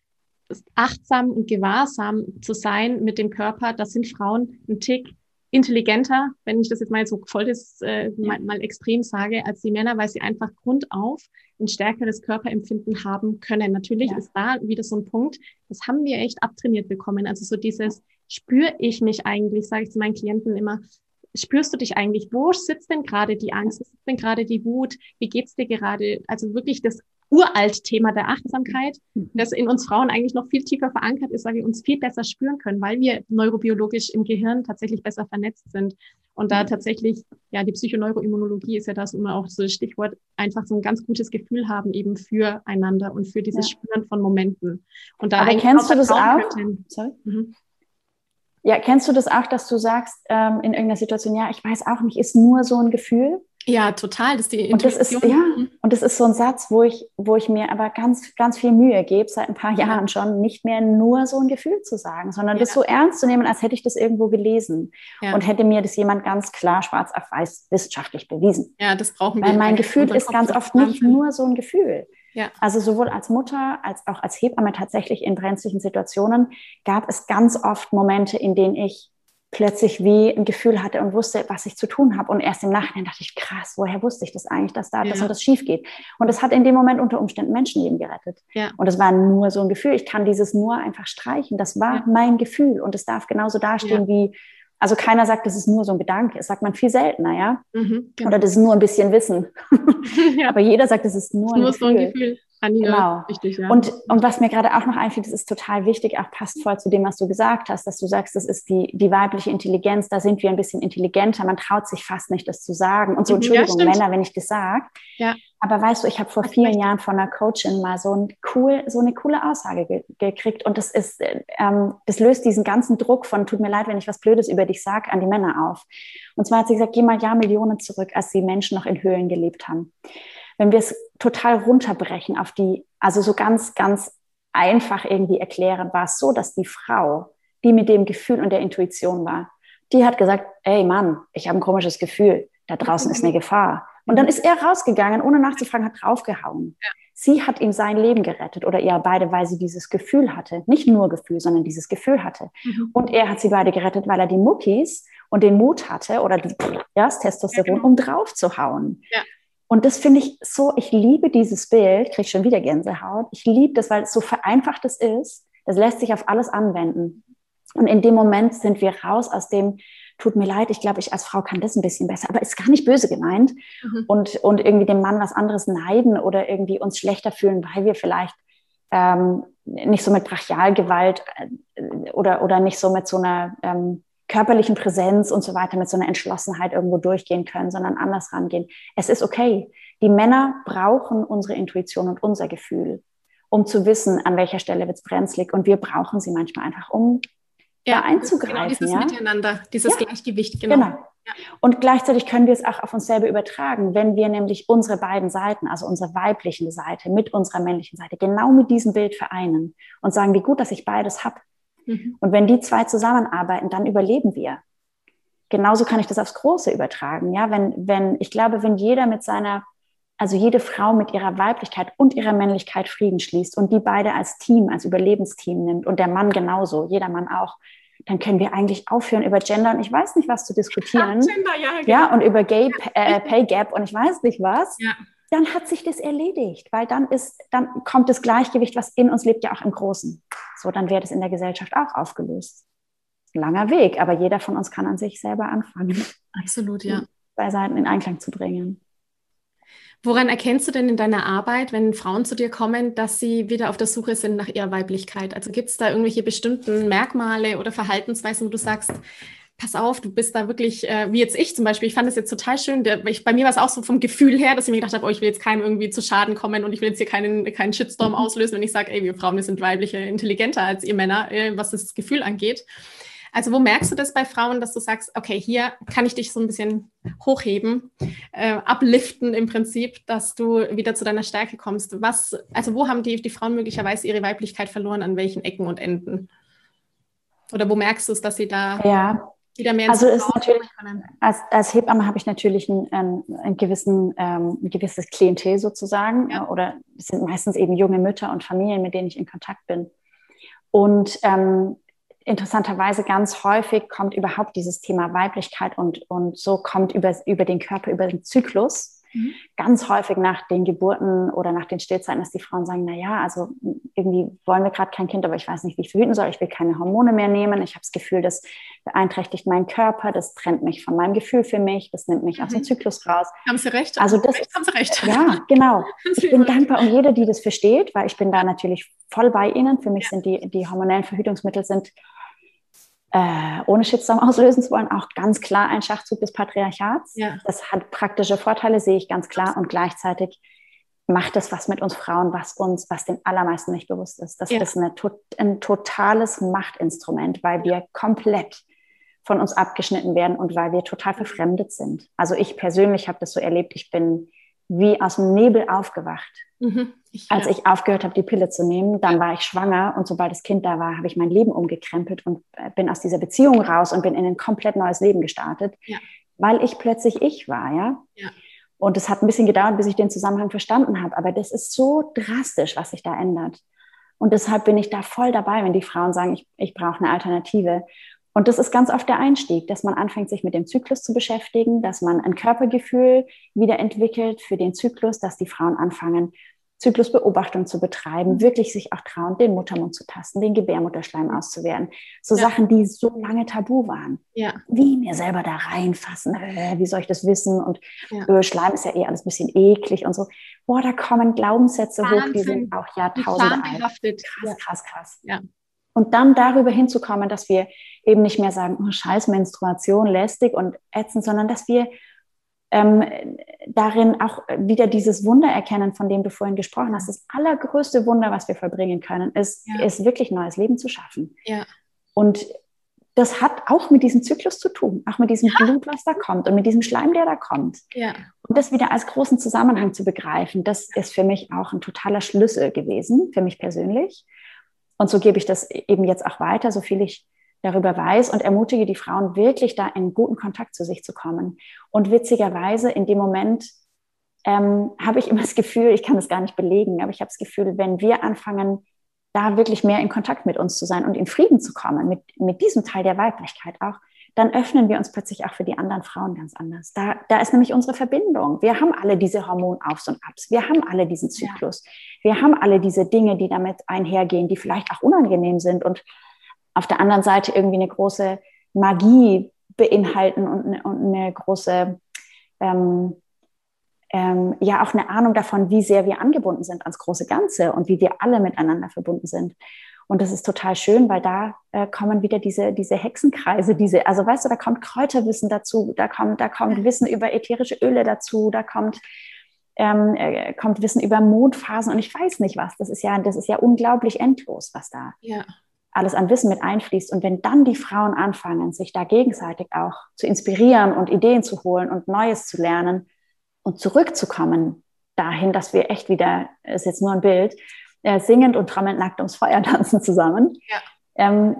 achtsam und gewahrsam zu sein mit dem Körper, das sind Frauen ein Tick intelligenter, wenn ich das jetzt mal so voll das, äh, mal, mal extrem sage, als die Männer, weil sie einfach grundauf ein stärkeres Körperempfinden haben können. Natürlich ja. ist da wieder so ein Punkt, das haben wir echt abtrainiert bekommen. Also so dieses, spüre ich mich eigentlich, sage ich zu meinen Klienten immer, spürst du dich eigentlich? Wo sitzt denn gerade die Angst? Wo sitzt denn gerade die Wut? Wie geht's dir gerade? Also wirklich das uralt Thema der Achtsamkeit, mhm. das in uns Frauen eigentlich noch viel tiefer verankert ist, weil wir uns viel besser spüren können, weil wir neurobiologisch im Gehirn tatsächlich besser vernetzt sind. Und da mhm. tatsächlich, ja, die Psychoneuroimmunologie ist ja das immer auch so Stichwort, einfach so ein ganz gutes Gefühl haben eben füreinander und für dieses ja. Spüren von Momenten. Und da Aber kennst du das auch? Sorry? Mhm. Ja, kennst du das auch, dass du sagst ähm, in irgendeiner Situation, ja, ich weiß auch nicht, ist nur so ein Gefühl? Ja, total. Das die und das ist, ja, mhm. und das ist so ein Satz, wo ich, wo ich mir aber ganz, ganz viel Mühe gebe, seit ein paar Jahren schon, nicht mehr nur so ein Gefühl zu sagen, sondern ja. das so ernst zu nehmen, als hätte ich das irgendwo gelesen ja. und hätte mir das jemand ganz klar schwarz auf weiß wissenschaftlich bewiesen. Ja, das brauchen wir. Weil mein Gefühl ist ganz oft nicht nur so ein Gefühl. Ja. Also sowohl als Mutter als auch als Hebamme tatsächlich in brenzlichen Situationen gab es ganz oft Momente, in denen ich plötzlich wie ein Gefühl hatte und wusste, was ich zu tun habe. Und erst im Nachhinein dachte ich, krass, woher wusste ich das eigentlich, dass da ja. das und das schief geht? Und es hat in dem Moment unter Umständen Menschenleben gerettet. Ja. Und es war nur so ein Gefühl. Ich kann dieses nur einfach streichen. Das war ja. mein Gefühl und es darf genauso dastehen wie, also keiner sagt, das ist nur so ein Gedanke. Das sagt man viel seltener, ja? Mhm, genau. Oder das ist nur ein bisschen Wissen. Aber jeder sagt, das ist nur, ein, nur Gefühl. So ein Gefühl. Anina, genau. Wichtig, ja. und, und was mir gerade auch noch einfällt, das ist total wichtig, auch passt voll zu dem, was du gesagt hast, dass du sagst, das ist die, die weibliche Intelligenz, da sind wir ein bisschen intelligenter, man traut sich fast nicht, das zu sagen. Und so, mhm, Entschuldigung, ja, Männer, wenn ich das sage. Ja. Aber weißt du, ich habe vor vielen recht. Jahren von einer Coachin mal so, ein cool, so eine coole Aussage ge gekriegt und das ist, ähm, das löst diesen ganzen Druck von, tut mir leid, wenn ich was Blödes über dich sage, an die Männer auf. Und zwar hat sie gesagt, geh mal Jahrmillionen zurück, als die Menschen noch in Höhlen gelebt haben wenn wir es total runterbrechen auf die, also so ganz, ganz einfach irgendwie erklären, war es so, dass die Frau, die mit dem Gefühl und der Intuition war, die hat gesagt, ey Mann, ich habe ein komisches Gefühl, da draußen ist eine Gefahr. Und dann ist er rausgegangen, ohne nachzufragen, hat draufgehauen. Ja. Sie hat ihm sein Leben gerettet oder ihr beide, weil sie dieses Gefühl hatte. Nicht nur Gefühl, sondern dieses Gefühl hatte. Mhm. Und er hat sie beide gerettet, weil er die Muckis und den Mut hatte oder die, ja, das Testosteron, ja, genau. um draufzuhauen. Ja. Und das finde ich so, ich liebe dieses Bild, kriege schon wieder Gänsehaut. Ich liebe das, weil es so vereinfacht es ist. Das lässt sich auf alles anwenden. Und in dem Moment sind wir raus aus dem, tut mir leid, ich glaube, ich als Frau kann das ein bisschen besser, aber ist gar nicht böse gemeint. Mhm. Und, und irgendwie dem Mann was anderes neiden oder irgendwie uns schlechter fühlen, weil wir vielleicht ähm, nicht so mit Brachialgewalt äh, oder, oder nicht so mit so einer ähm, körperlichen Präsenz und so weiter mit so einer Entschlossenheit irgendwo durchgehen können, sondern anders rangehen. Es ist okay. Die Männer brauchen unsere Intuition und unser Gefühl, um zu wissen, an welcher Stelle wird es brenzlig. Und wir brauchen sie manchmal einfach, um ja, da einzugreifen. Genau dieses ja? Miteinander, dieses ja. Gleichgewicht, genau. genau. Ja. Und gleichzeitig können wir es auch auf uns selber übertragen, wenn wir nämlich unsere beiden Seiten, also unsere weibliche Seite mit unserer männlichen Seite, genau mit diesem Bild vereinen und sagen, wie gut, dass ich beides habe. Mhm. Und wenn die zwei zusammenarbeiten, dann überleben wir. Genauso kann ich das aufs Große übertragen. Ja, wenn, wenn, ich glaube, wenn jeder mit seiner, also jede Frau mit ihrer Weiblichkeit und ihrer Männlichkeit Frieden schließt und die beide als Team, als Überlebensteam nimmt und der Mann genauso, jeder Mann auch, dann können wir eigentlich aufhören, über Gender und ich weiß nicht was zu diskutieren. Ja, Gender, ja, genau. ja und über Gay äh, Pay Gap und ich weiß nicht was. Ja dann hat sich das erledigt, weil dann ist, dann kommt das Gleichgewicht, was in uns lebt, ja auch im Großen. So, dann wird es in der Gesellschaft auch aufgelöst. Langer Weg, aber jeder von uns kann an sich selber anfangen. Absolut, ja. Zwei Seiten in Einklang zu bringen. Woran erkennst du denn in deiner Arbeit, wenn Frauen zu dir kommen, dass sie wieder auf der Suche sind nach ihrer Weiblichkeit? Also gibt es da irgendwelche bestimmten Merkmale oder Verhaltensweisen, wo du sagst, pass auf, du bist da wirklich, äh, wie jetzt ich zum Beispiel, ich fand das jetzt total schön. Der, ich, bei mir war es auch so vom Gefühl her, dass ich mir gedacht habe, oh, ich will jetzt keinem irgendwie zu Schaden kommen und ich will jetzt hier keinen, keinen Shitstorm mhm. auslösen, wenn ich sage, ey, wir Frauen, wir sind weibliche, intelligenter als ihr Männer, äh, was das Gefühl angeht. Also wo merkst du das bei Frauen, dass du sagst, okay, hier kann ich dich so ein bisschen hochheben, äh, upliften im Prinzip, dass du wieder zu deiner Stärke kommst? Was, also wo haben die, die Frauen möglicherweise ihre Weiblichkeit verloren, an welchen Ecken und Enden? Oder wo merkst du es, dass sie da ja wieder mehr also ist natürlich, als, als Hebamme habe ich natürlich ein, ein, ein, gewissen, ähm, ein gewisses Klientel sozusagen ja. oder es sind meistens eben junge Mütter und Familien, mit denen ich in Kontakt bin. Und ähm, interessanterweise ganz häufig kommt überhaupt dieses Thema Weiblichkeit und, und so kommt über, über den Körper, über den Zyklus Mhm. Ganz häufig nach den Geburten oder nach den Stillzeiten, dass die Frauen sagen, na ja, also irgendwie wollen wir gerade kein Kind, aber ich weiß nicht, wie ich verhüten soll. Ich will keine Hormone mehr nehmen. Ich habe das Gefühl, das beeinträchtigt meinen Körper, das trennt mich von meinem Gefühl für mich, das nimmt mich mhm. aus dem mhm. Zyklus raus. Haben Sie recht? Also das, haben Sie recht. Ja, genau. Ich bin dankbar um jede, die das versteht, weil ich bin da natürlich voll bei Ihnen. Für mich ja. sind die, die hormonellen Verhütungsmittel sind äh, ohne Shitstorm auslösen zu wollen, auch ganz klar ein Schachzug des Patriarchats. Ja. Das hat praktische Vorteile, sehe ich ganz klar. Und gleichzeitig macht das was mit uns Frauen, was uns, was den allermeisten nicht bewusst ist. Das ja. ist eine, ein totales Machtinstrument, weil wir komplett von uns abgeschnitten werden und weil wir total verfremdet sind. Also ich persönlich habe das so erlebt, ich bin wie aus dem Nebel aufgewacht. Mhm. Ich, Als ja. ich aufgehört habe, die Pille zu nehmen, dann war ich schwanger und sobald das Kind da war, habe ich mein Leben umgekrempelt und äh, bin aus dieser Beziehung raus und bin in ein komplett neues Leben gestartet, ja. weil ich plötzlich ich war, ja. ja. Und es hat ein bisschen gedauert, bis ich den Zusammenhang verstanden habe. Aber das ist so drastisch, was sich da ändert. Und deshalb bin ich da voll dabei, wenn die Frauen sagen, ich, ich brauche eine Alternative. Und das ist ganz oft der Einstieg, dass man anfängt, sich mit dem Zyklus zu beschäftigen, dass man ein Körpergefühl wieder entwickelt für den Zyklus, dass die Frauen anfangen, Zyklusbeobachtung zu betreiben, mhm. wirklich sich auch trauen, den Muttermund zu tasten, den Gebärmutterschleim auszuwerten. So ja. Sachen, die so lange tabu waren. Ja. Wie mir selber da reinfassen, äh, wie soll ich das wissen? Und ja. äh, Schleim ist ja eh alles ein bisschen eklig und so. Boah, da kommen Glaubenssätze Wahnsinn. hoch, die sind auch Jahrtausende alt. Krass, ja. krass, krass. Und dann darüber hinzukommen, dass wir eben nicht mehr sagen, oh, scheiß Menstruation, lästig und ätzend, sondern dass wir ähm, darin auch wieder dieses Wunder erkennen, von dem du vorhin gesprochen hast. Das allergrößte Wunder, was wir vollbringen können, ist, ja. ist wirklich neues Leben zu schaffen. Ja. Und das hat auch mit diesem Zyklus zu tun, auch mit diesem ja. Blut, was da kommt und mit diesem Schleim, der da kommt. Ja. Und das wieder als großen Zusammenhang zu begreifen, das ist für mich auch ein totaler Schlüssel gewesen, für mich persönlich. Und so gebe ich das eben jetzt auch weiter, so viel ich darüber weiß und ermutige die Frauen wirklich da in guten Kontakt zu sich zu kommen. Und witzigerweise in dem Moment ähm, habe ich immer das Gefühl, ich kann das gar nicht belegen, aber ich habe das Gefühl, wenn wir anfangen, da wirklich mehr in Kontakt mit uns zu sein und in Frieden zu kommen, mit, mit diesem Teil der Weiblichkeit auch, dann öffnen wir uns plötzlich auch für die anderen Frauen ganz anders. Da, da ist nämlich unsere Verbindung. Wir haben alle diese Hormonaufs und Abs. Wir haben alle diesen Zyklus. Ja. Wir haben alle diese Dinge, die damit einhergehen, die vielleicht auch unangenehm sind und auf der anderen Seite irgendwie eine große Magie beinhalten und eine, und eine große, ähm, ähm, ja, auch eine Ahnung davon, wie sehr wir angebunden sind ans große Ganze und wie wir alle miteinander verbunden sind. Und das ist total schön, weil da äh, kommen wieder diese, diese Hexenkreise, diese, also weißt du, da kommt Kräuterwissen dazu, da kommt, da kommt Wissen über ätherische Öle dazu, da kommt, ähm, äh, kommt Wissen über Mondphasen und ich weiß nicht was. Das ist ja, das ist ja unglaublich endlos, was da, ja alles an Wissen mit einfließt. Und wenn dann die Frauen anfangen, sich da gegenseitig auch zu inspirieren und Ideen zu holen und Neues zu lernen und zurückzukommen dahin, dass wir echt wieder, ist jetzt nur ein Bild, äh, singend und trommelnd nackt ums Feuer tanzen zusammen, ja. ähm,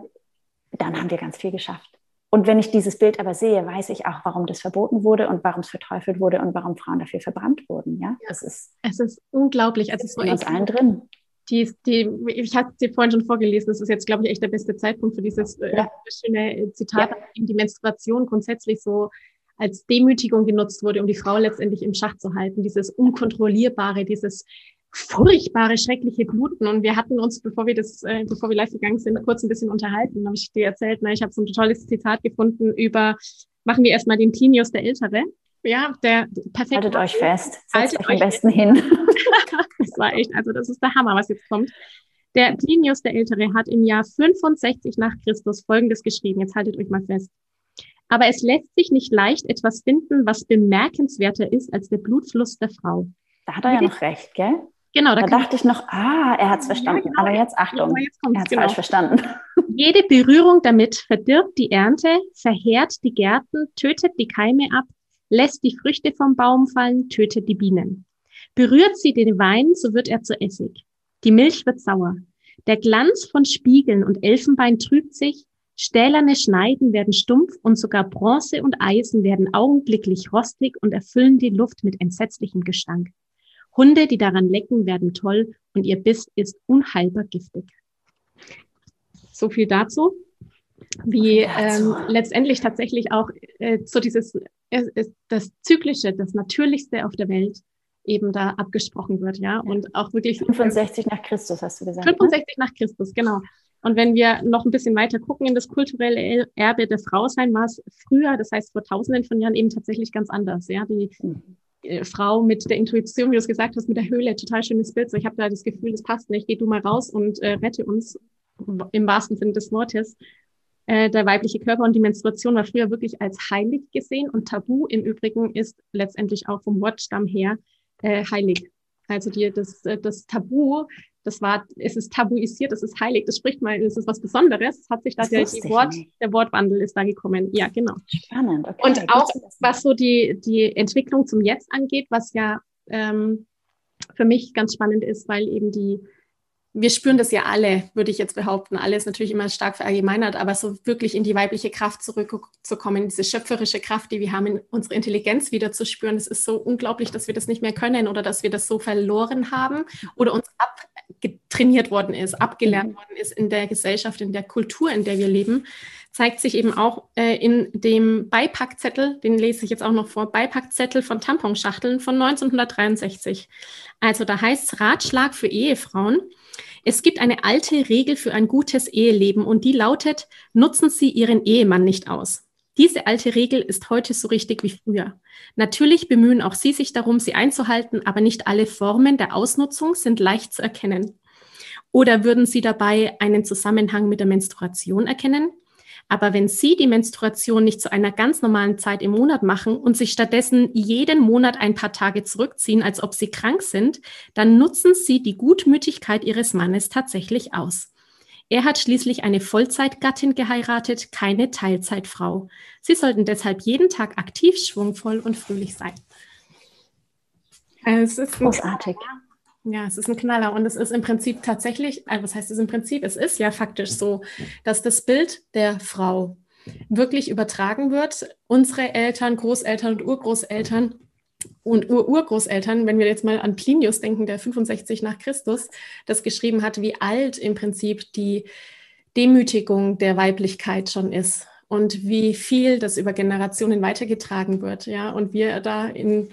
dann haben wir ganz viel geschafft. Und wenn ich dieses Bild aber sehe, weiß ich auch, warum das verboten wurde und warum es verteufelt wurde und warum Frauen dafür verbrannt wurden. Ja, ja. Es, ist, es ist unglaublich. Also es ist in uns allen drin die, die, ich hatte dir vorhin schon vorgelesen, das ist jetzt, glaube ich, echt der beste Zeitpunkt für dieses äh, ja. schöne Zitat, ja. eben die Menstruation grundsätzlich so als Demütigung genutzt wurde, um die Frau letztendlich im Schach zu halten, dieses unkontrollierbare, dieses furchtbare, schreckliche Bluten. Und wir hatten uns, bevor wir das, äh, bevor wir live gegangen sind, kurz ein bisschen unterhalten. Da habe ich dir erzählt, na, ich habe so ein tolles Zitat gefunden über, machen wir erstmal den Plinius der Ältere. Ja, der perfekt. Haltet euch fest. Haltet euch am besten hin. das war echt, also das ist der Hammer, was jetzt kommt. Der Plinius der Ältere hat im Jahr 65 nach Christus Folgendes geschrieben. Jetzt haltet euch mal fest. Aber es lässt sich nicht leicht etwas finden, was bemerkenswerter ist als der Blutfluss der Frau. Da hat er ja noch recht, gell? Genau. Da, da dachte ich noch, ah, er hat es verstanden. Ja, genau. Aber jetzt Achtung, ja, jetzt er hat es genau. falsch verstanden. Jede Berührung damit verdirbt die Ernte, verheert die Gärten, tötet die Keime ab, lässt die Früchte vom Baum fallen, tötet die Bienen. Berührt sie den Wein, so wird er zu Essig. Die Milch wird sauer. Der Glanz von Spiegeln und Elfenbein trübt sich, stählerne Schneiden werden stumpf und sogar Bronze und Eisen werden augenblicklich rostig und erfüllen die Luft mit entsetzlichem Gestank. Hunde, die daran lecken, werden toll und ihr Biss ist unheilbar giftig. So viel dazu wie ähm, letztendlich tatsächlich auch äh, so dieses äh, das Zyklische, das Natürlichste auf der Welt eben da abgesprochen wird, ja. Und auch wirklich. 65 nach Christus, hast du gesagt. 65 ne? nach Christus, genau. Und wenn wir noch ein bisschen weiter gucken in das kulturelle Erbe der Frau sein, war es früher, das heißt vor tausenden von Jahren eben tatsächlich ganz anders. Ja, die äh, Frau mit der Intuition, wie du es gesagt hast, mit der Höhle, total schönes Bild. So, ich habe da das Gefühl, das passt nicht. Geh du mal raus und äh, rette uns im wahrsten Sinne des Wortes. Äh, der weibliche Körper und die Menstruation war früher wirklich als heilig gesehen und Tabu im Übrigen ist letztendlich auch vom Wortstamm her äh, heilig. Also die, das, äh, das Tabu, das war, es ist tabuisiert, es ist heilig, das spricht mal, es ist was Besonderes. Es hat sich da der, Wort, der Wortwandel ist da gekommen. Ja, genau. Spannend. Okay, und auch was so die, die Entwicklung zum Jetzt angeht, was ja ähm, für mich ganz spannend ist, weil eben die wir spüren das ja alle, würde ich jetzt behaupten. Alles natürlich immer stark verallgemeinert, aber so wirklich in die weibliche Kraft zurückzukommen, diese schöpferische Kraft, die wir haben, in unsere Intelligenz wieder zu spüren, das ist so unglaublich, dass wir das nicht mehr können oder dass wir das so verloren haben oder uns abgetrainiert worden ist, abgelernt mhm. worden ist in der Gesellschaft, in der Kultur, in der wir leben, zeigt sich eben auch äh, in dem Beipackzettel, den lese ich jetzt auch noch vor, Beipackzettel von Tamponschachteln von 1963. Also da heißt es Ratschlag für Ehefrauen. Es gibt eine alte Regel für ein gutes Eheleben und die lautet, nutzen Sie Ihren Ehemann nicht aus. Diese alte Regel ist heute so richtig wie früher. Natürlich bemühen auch Sie sich darum, sie einzuhalten, aber nicht alle Formen der Ausnutzung sind leicht zu erkennen. Oder würden Sie dabei einen Zusammenhang mit der Menstruation erkennen? Aber wenn Sie die Menstruation nicht zu einer ganz normalen Zeit im Monat machen und sich stattdessen jeden Monat ein paar Tage zurückziehen, als ob Sie krank sind, dann nutzen Sie die Gutmütigkeit Ihres Mannes tatsächlich aus. Er hat schließlich eine Vollzeitgattin geheiratet, keine Teilzeitfrau. Sie sollten deshalb jeden Tag aktiv, schwungvoll und fröhlich sein. Also es ist großartig. Ja, es ist ein Knaller und es ist im Prinzip tatsächlich, also was heißt es im Prinzip? Es ist ja faktisch so, dass das Bild der Frau wirklich übertragen wird. Unsere Eltern, Großeltern und Urgroßeltern und Ururgroßeltern, wenn wir jetzt mal an Plinius denken, der 65 nach Christus das geschrieben hat, wie alt im Prinzip die Demütigung der Weiblichkeit schon ist und wie viel das über Generationen weitergetragen wird, ja, und wir da in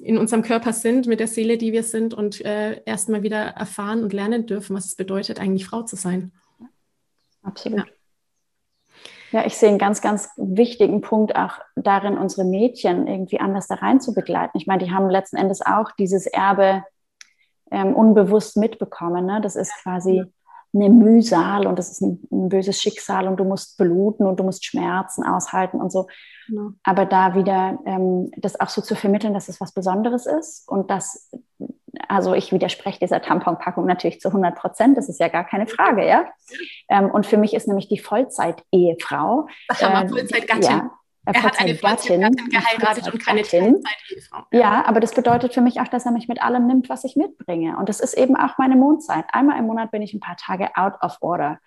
in unserem Körper sind, mit der Seele, die wir sind und äh, erstmal wieder erfahren und lernen dürfen, was es bedeutet, eigentlich Frau zu sein. Absolut. Ja. Ja, ich sehe einen ganz, ganz wichtigen Punkt auch darin, unsere Mädchen irgendwie anders da rein zu begleiten. Ich meine, die haben letzten Endes auch dieses Erbe ähm, unbewusst mitbekommen. Ne? Das ist quasi eine Mühsal und das ist ein, ein, böses Schicksal und du musst bluten und du musst Schmerzen aushalten und so. Genau. Aber da wieder ähm, das auch so zu vermitteln, dass es was Besonderes ist und dass, also ich widerspreche dieser Tamponpackung natürlich zu 100 Prozent, das ist ja gar keine Frage, ja. Ähm, und für mich ist nämlich die Vollzeit-Ehefrau. Äh, Vollzeitgattin. Ja, er hat eine Vollzeitgattin geheiratet und keine Teilzeitehefrau. Ja, aber das bedeutet für mich auch, dass er mich mit allem nimmt, was ich mitbringe. Und das ist eben auch meine Mondzeit. Einmal im Monat bin ich ein paar Tage out of order.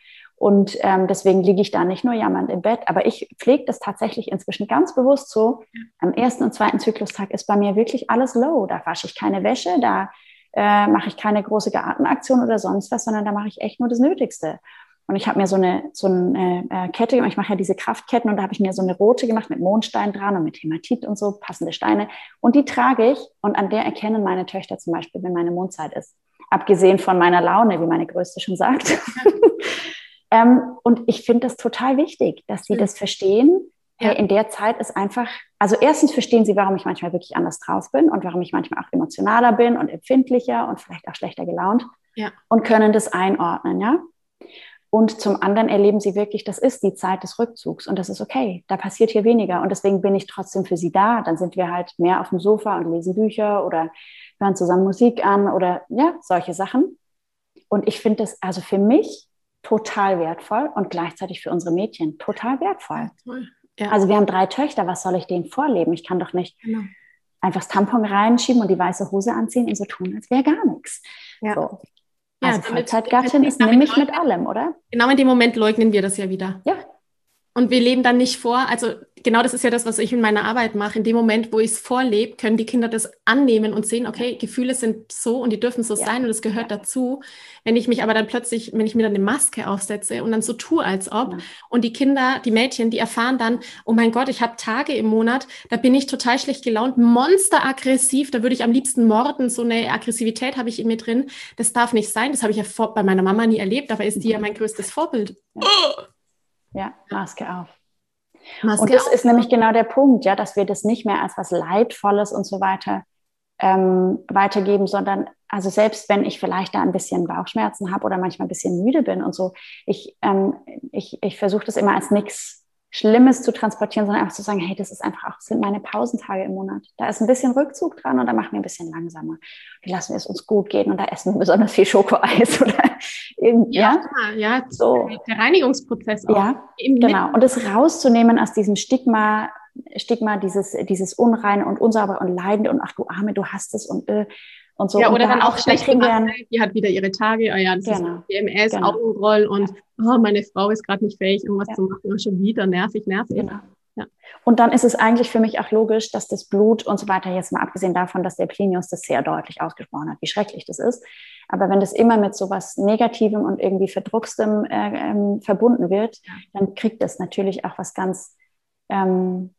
Und ähm, deswegen liege ich da nicht nur jammernd im Bett. Aber ich pflege das tatsächlich inzwischen ganz bewusst so. Am ersten und zweiten Zyklustag ist bei mir wirklich alles low. Da wasche ich keine Wäsche, da äh, mache ich keine große Gartenaktion oder sonst was, sondern da mache ich echt nur das Nötigste. Und ich habe mir so eine, so eine äh, Kette gemacht. Ich mache ja diese Kraftketten und da habe ich mir so eine rote gemacht mit Mondstein dran und mit Hämatit und so, passende Steine. Und die trage ich und an der erkennen meine Töchter zum Beispiel, wenn meine Mondzeit ist. Abgesehen von meiner Laune, wie meine Größte schon sagt. ähm, und ich finde das total wichtig, dass sie das verstehen. Ja. in der Zeit ist einfach, also erstens verstehen sie, warum ich manchmal wirklich anders drauf bin und warum ich manchmal auch emotionaler bin und empfindlicher und vielleicht auch schlechter gelaunt ja. und können das einordnen, ja. Und zum anderen erleben sie wirklich, das ist die Zeit des Rückzugs und das ist okay. Da passiert hier weniger und deswegen bin ich trotzdem für sie da. Dann sind wir halt mehr auf dem Sofa und lesen Bücher oder hören zusammen Musik an oder ja, solche Sachen. Und ich finde das also für mich total wertvoll und gleichzeitig für unsere Mädchen total wertvoll. Ja. Also wir haben drei Töchter, was soll ich denen vorleben? Ich kann doch nicht genau. einfach das Tampon reinschieben und die weiße Hose anziehen und so tun, als wäre gar nichts. Ja. So. Ja, also Vollzeitgattin ist nämlich mit allem, oder? Genau in dem Moment leugnen wir das ja wieder. Ja. Und wir leben dann nicht vor, also genau das ist ja das, was ich in meiner Arbeit mache. In dem Moment, wo ich es vorlebe, können die Kinder das annehmen und sehen, okay, Gefühle sind so und die dürfen so ja. sein und es gehört ja. dazu. Wenn ich mich aber dann plötzlich, wenn ich mir dann eine Maske aufsetze und dann so tue, als ob, ja. und die Kinder, die Mädchen, die erfahren dann, oh mein Gott, ich habe Tage im Monat, da bin ich total schlecht gelaunt, monsteraggressiv, da würde ich am liebsten morden, so eine Aggressivität habe ich in mir drin. Das darf nicht sein, das habe ich ja vor, bei meiner Mama nie erlebt, aber ist die ja mhm. mein größtes Vorbild. Ja, Maske auf. Maske und das auf. ist nämlich genau der Punkt, ja, dass wir das nicht mehr als was Leidvolles und so weiter ähm, weitergeben, sondern also selbst wenn ich vielleicht da ein bisschen Bauchschmerzen habe oder manchmal ein bisschen müde bin und so, ich, ähm, ich, ich versuche das immer als nichts Schlimmes zu transportieren, sondern einfach zu sagen, hey, das ist einfach auch, das sind meine Pausentage im Monat. Da ist ein bisschen Rückzug dran und da machen wir ein bisschen langsamer. Wir lassen es uns gut gehen und da essen wir besonders viel Schokoeis oder irgendwie. Ja, ja, ja so. der Reinigungsprozess auch. Ja, genau. Und das rauszunehmen aus diesem Stigma, Stigma, dieses, dieses Unrein und Unsauber und Leidende und ach du Arme, du hast es und äh, und so. Ja, oder dann auch schlecht gemacht, die hat wieder ihre Tage, oh ja, das genau. ist PMS, genau. Augenroll und ja. oh, meine Frau ist gerade nicht fähig, irgendwas ja. zu machen, und schon wieder nervig, nervig. Genau. Ja. Und dann ist es eigentlich für mich auch logisch, dass das Blut und so weiter, jetzt mal abgesehen davon, dass der Plinius das sehr deutlich ausgesprochen hat, wie schrecklich das ist. Aber wenn das immer mit so was Negativem und irgendwie Verdruckstem äh, ähm, verbunden wird, dann kriegt das natürlich auch was ganz ähm,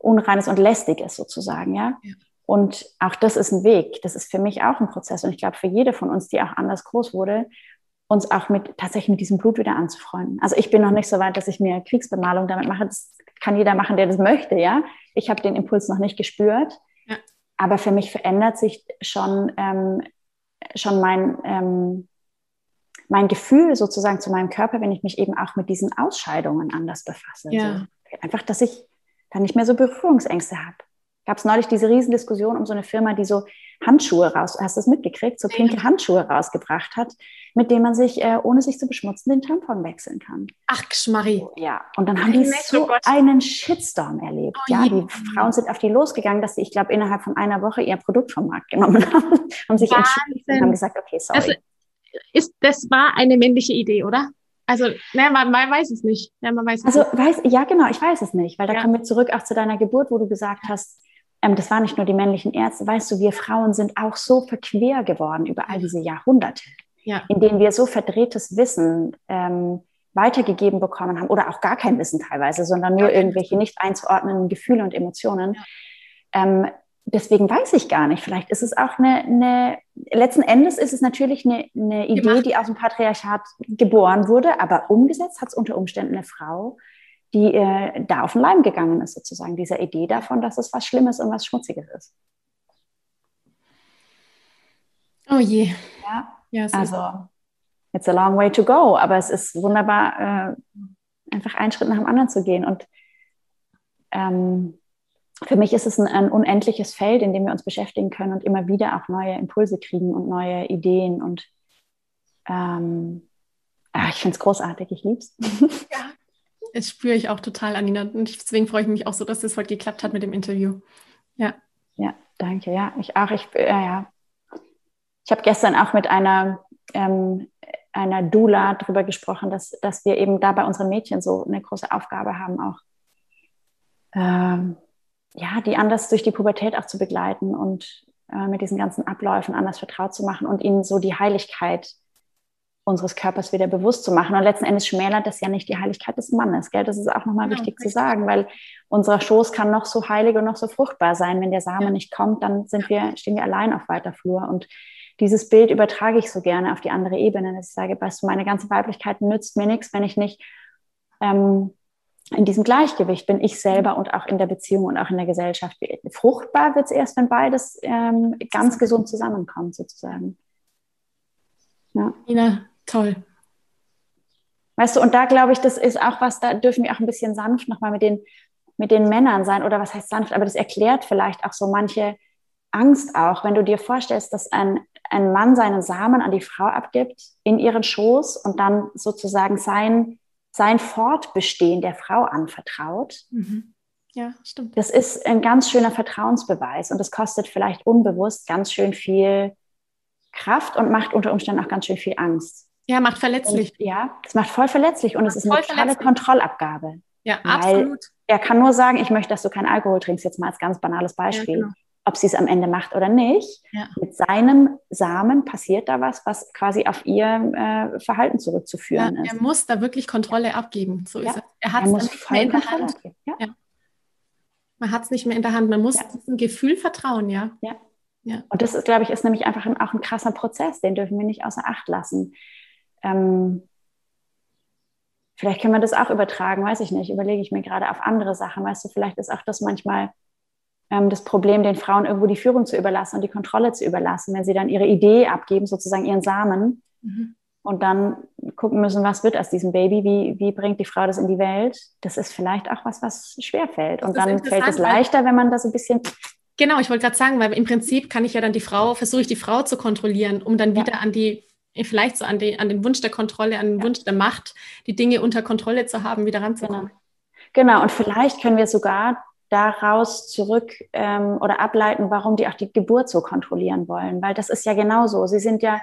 Unreines und Lästiges sozusagen, ja. Und auch das ist ein Weg. Das ist für mich auch ein Prozess. Und ich glaube, für jede von uns, die auch anders groß wurde, uns auch mit tatsächlich mit diesem Blut wieder anzufreunden. Also ich bin noch nicht so weit, dass ich mir Kriegsbemalung damit mache. Das kann jeder machen, der das möchte, ja. Ich habe den Impuls noch nicht gespürt. Ja. Aber für mich verändert sich schon, ähm, schon mein, ähm, mein Gefühl sozusagen zu meinem Körper, wenn ich mich eben auch mit diesen Ausscheidungen anders befasse. Ja. So, einfach, dass ich dann nicht mehr so Berührungsängste habe gab es neulich diese Riesendiskussion um so eine Firma, die so Handschuhe raus, hast du das mitgekriegt, so pinke Handschuhe rausgebracht hat, mit denen man sich, äh, ohne sich zu beschmutzen, den Tampon wechseln kann. Ach, Geschmarri. Ja, und dann haben die so oh einen Shitstorm erlebt. Oh, ja, die Frauen sind auf die losgegangen, dass sie, ich glaube, innerhalb von einer Woche ihr Produkt vom Markt genommen haben, haben sich entschieden und haben gesagt, okay, sorry. Also, ist, das war eine männliche Idee, oder? Also, ne, man, man, weiß es nicht. Ja, man weiß also, nicht. Weiß, ja, genau, ich weiß es nicht, weil da ja. kommen wir zurück auch zu deiner Geburt, wo du gesagt hast, ähm, das waren nicht nur die männlichen Ärzte, weißt du, wir Frauen sind auch so verquer geworden über all diese Jahrhunderte, ja. in denen wir so verdrehtes Wissen ähm, weitergegeben bekommen haben oder auch gar kein Wissen teilweise, sondern nur irgendwelche nicht einzuordnenden Gefühle und Emotionen. Ja. Ähm, deswegen weiß ich gar nicht. Vielleicht ist es auch eine, eine letzten Endes ist es natürlich eine, eine Idee, die aus dem Patriarchat geboren wurde, aber umgesetzt hat es unter Umständen eine Frau, die äh, da auf den Leim gegangen ist, sozusagen, dieser Idee davon, dass es was Schlimmes und was Schmutziges ist. Oh je. Ja, ja also, it's a long way to go, aber es ist wunderbar, äh, einfach einen Schritt nach dem anderen zu gehen. Und ähm, für mich ist es ein, ein, unendliches Feld, in dem wir uns beschäftigen können und immer wieder auch neue Impulse kriegen und neue Ideen. Und ähm, ach, ich finde es großartig, ich liebe es. Ja, das spüre ich auch total, Anina. Und deswegen freue ich mich auch so, dass das heute geklappt hat mit dem Interview. Ja. Ja, danke. Ja, ich auch. Ich, äh, ja. ich habe gestern auch mit einer, ähm, einer Dula darüber gesprochen, dass, dass wir eben da bei unseren Mädchen so eine große Aufgabe haben, auch ähm, ja, die anders durch die Pubertät auch zu begleiten und äh, mit diesen ganzen Abläufen anders vertraut zu machen und ihnen so die Heiligkeit unseres Körpers wieder bewusst zu machen. Und letzten Endes schmälert das ja nicht die Heiligkeit des Mannes. Gell? Das ist auch nochmal ja, wichtig richtig. zu sagen, weil unser Schoß kann noch so heilig und noch so fruchtbar sein. Wenn der Same ja. nicht kommt, dann sind wir, stehen wir allein auf weiter Flur. Und dieses Bild übertrage ich so gerne auf die andere Ebene, dass ich sage, weißt du, meine ganze Weiblichkeit nützt mir nichts, wenn ich nicht ähm, in diesem Gleichgewicht bin, ich selber und auch in der Beziehung und auch in der Gesellschaft. Fruchtbar wird es erst, wenn beides ähm, ganz gesund zusammenkommt, sozusagen. Ja. Ina, Toll. Weißt du, und da glaube ich, das ist auch was, da dürfen wir auch ein bisschen sanft nochmal mit den, mit den Männern sein. Oder was heißt sanft? Aber das erklärt vielleicht auch so manche Angst auch, wenn du dir vorstellst, dass ein, ein Mann seinen Samen an die Frau abgibt, in ihren Schoß und dann sozusagen sein, sein Fortbestehen der Frau anvertraut. Mhm. Ja, stimmt. Das ist ein ganz schöner Vertrauensbeweis und das kostet vielleicht unbewusst ganz schön viel Kraft und macht unter Umständen auch ganz schön viel Angst. Ja, macht verletzlich. Und, ja, es macht voll verletzlich und es ist eine totale Kontrollabgabe. Ja, absolut. Er kann nur sagen, ich möchte, dass du keinen Alkohol trinkst, jetzt mal als ganz banales Beispiel. Ja, genau. Ob sie es am Ende macht oder nicht, ja. mit seinem Samen passiert da was, was quasi auf ihr äh, Verhalten zurückzuführen ja, ist. Er muss da wirklich Kontrolle abgeben. So ist es. Er hat es nicht mehr in der Hand. Man hat es nicht mehr in der Hand. Man muss diesem Gefühl vertrauen, ja. Ja. Ja. Und das ist, glaube ich, ist nämlich einfach ein, auch ein krasser Prozess, den dürfen wir nicht außer Acht lassen. Ähm, vielleicht können wir das auch übertragen, weiß ich nicht, überlege ich mir gerade auf andere Sachen. Weißt du, vielleicht ist auch das manchmal ähm, das Problem, den Frauen irgendwo die Führung zu überlassen und die Kontrolle zu überlassen, wenn sie dann ihre Idee abgeben, sozusagen ihren Samen. Mhm. und dann gucken müssen, was wird aus diesem Baby, wie, wie bringt die Frau das in die Welt, das ist vielleicht auch was, was schwer fällt. Und dann fällt es leichter, wenn man das ein bisschen. Genau, ich wollte gerade sagen, weil im Prinzip kann ich ja dann die Frau, versuche ich die Frau zu kontrollieren, um dann wieder an die, vielleicht so an, die, an den Wunsch der Kontrolle, an den ja. Wunsch der Macht, die Dinge unter Kontrolle zu haben, wieder ranzukommen. Genau, genau. und vielleicht können wir sogar daraus zurück ähm, oder ableiten, warum die auch die Geburt so kontrollieren wollen, weil das ist ja genauso. Sie sind ja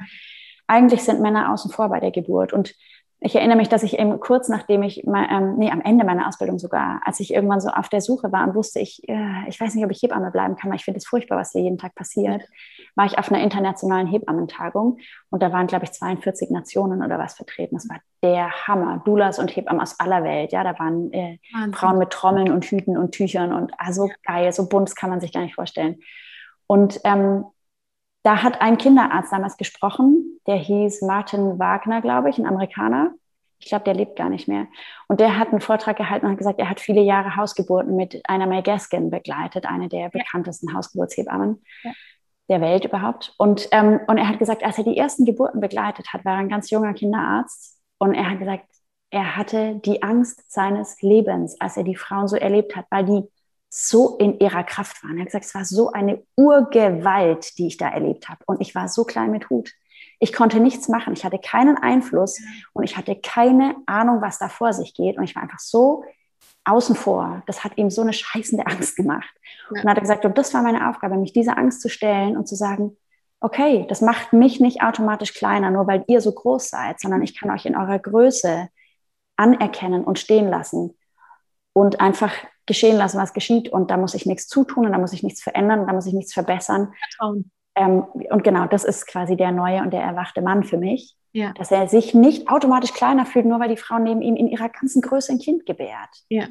eigentlich sind Männer außen vor bei der Geburt. Und ich erinnere mich, dass ich eben kurz nachdem ich, ähm, nee, am Ende meiner Ausbildung sogar, als ich irgendwann so auf der Suche war und wusste, ich, äh, ich weiß nicht, ob ich Hebamme bleiben kann, weil ich finde es furchtbar, was hier jeden Tag passiert, war ich auf einer internationalen Hebammentagung und da waren, glaube ich, 42 Nationen oder was vertreten. Das war der Hammer. Doulas und Hebammen aus aller Welt. Ja, da waren äh, Frauen mit Trommeln und Hüten und Tüchern und also geil, so bunt kann man sich gar nicht vorstellen. Und ähm, da hat ein Kinderarzt damals gesprochen, der hieß Martin Wagner, glaube ich, ein Amerikaner. Ich glaube, der lebt gar nicht mehr. Und der hat einen Vortrag gehalten und hat gesagt, er hat viele Jahre Hausgeburten mit einer May Gaskin begleitet, eine der bekanntesten Hausgeburtshebammen ja. der Welt überhaupt. Und, ähm, und er hat gesagt, als er die ersten Geburten begleitet hat, war er ein ganz junger Kinderarzt. Und er hat gesagt, er hatte die Angst seines Lebens, als er die Frauen so erlebt hat, weil die so in ihrer Kraft waren. Er hat gesagt, es war so eine Urgewalt, die ich da erlebt habe. Und ich war so klein mit Hut. Ich konnte nichts machen. Ich hatte keinen Einfluss und ich hatte keine Ahnung, was da vor sich geht. Und ich war einfach so außen vor. Das hat ihm so eine scheißende Angst gemacht. Ja. Und hat er gesagt, und das war meine Aufgabe, mich dieser Angst zu stellen und zu sagen, okay, das macht mich nicht automatisch kleiner, nur weil ihr so groß seid, sondern ich kann euch in eurer Größe anerkennen und stehen lassen und einfach geschehen lassen, was geschieht. Und da muss ich nichts zutun und da muss ich nichts verändern, da muss ich nichts verbessern. Ähm, und genau, das ist quasi der neue und der erwachte Mann für mich. Ja. Dass er sich nicht automatisch kleiner fühlt, nur weil die Frau neben ihm in ihrer ganzen Größe ein Kind gebärt. Ja.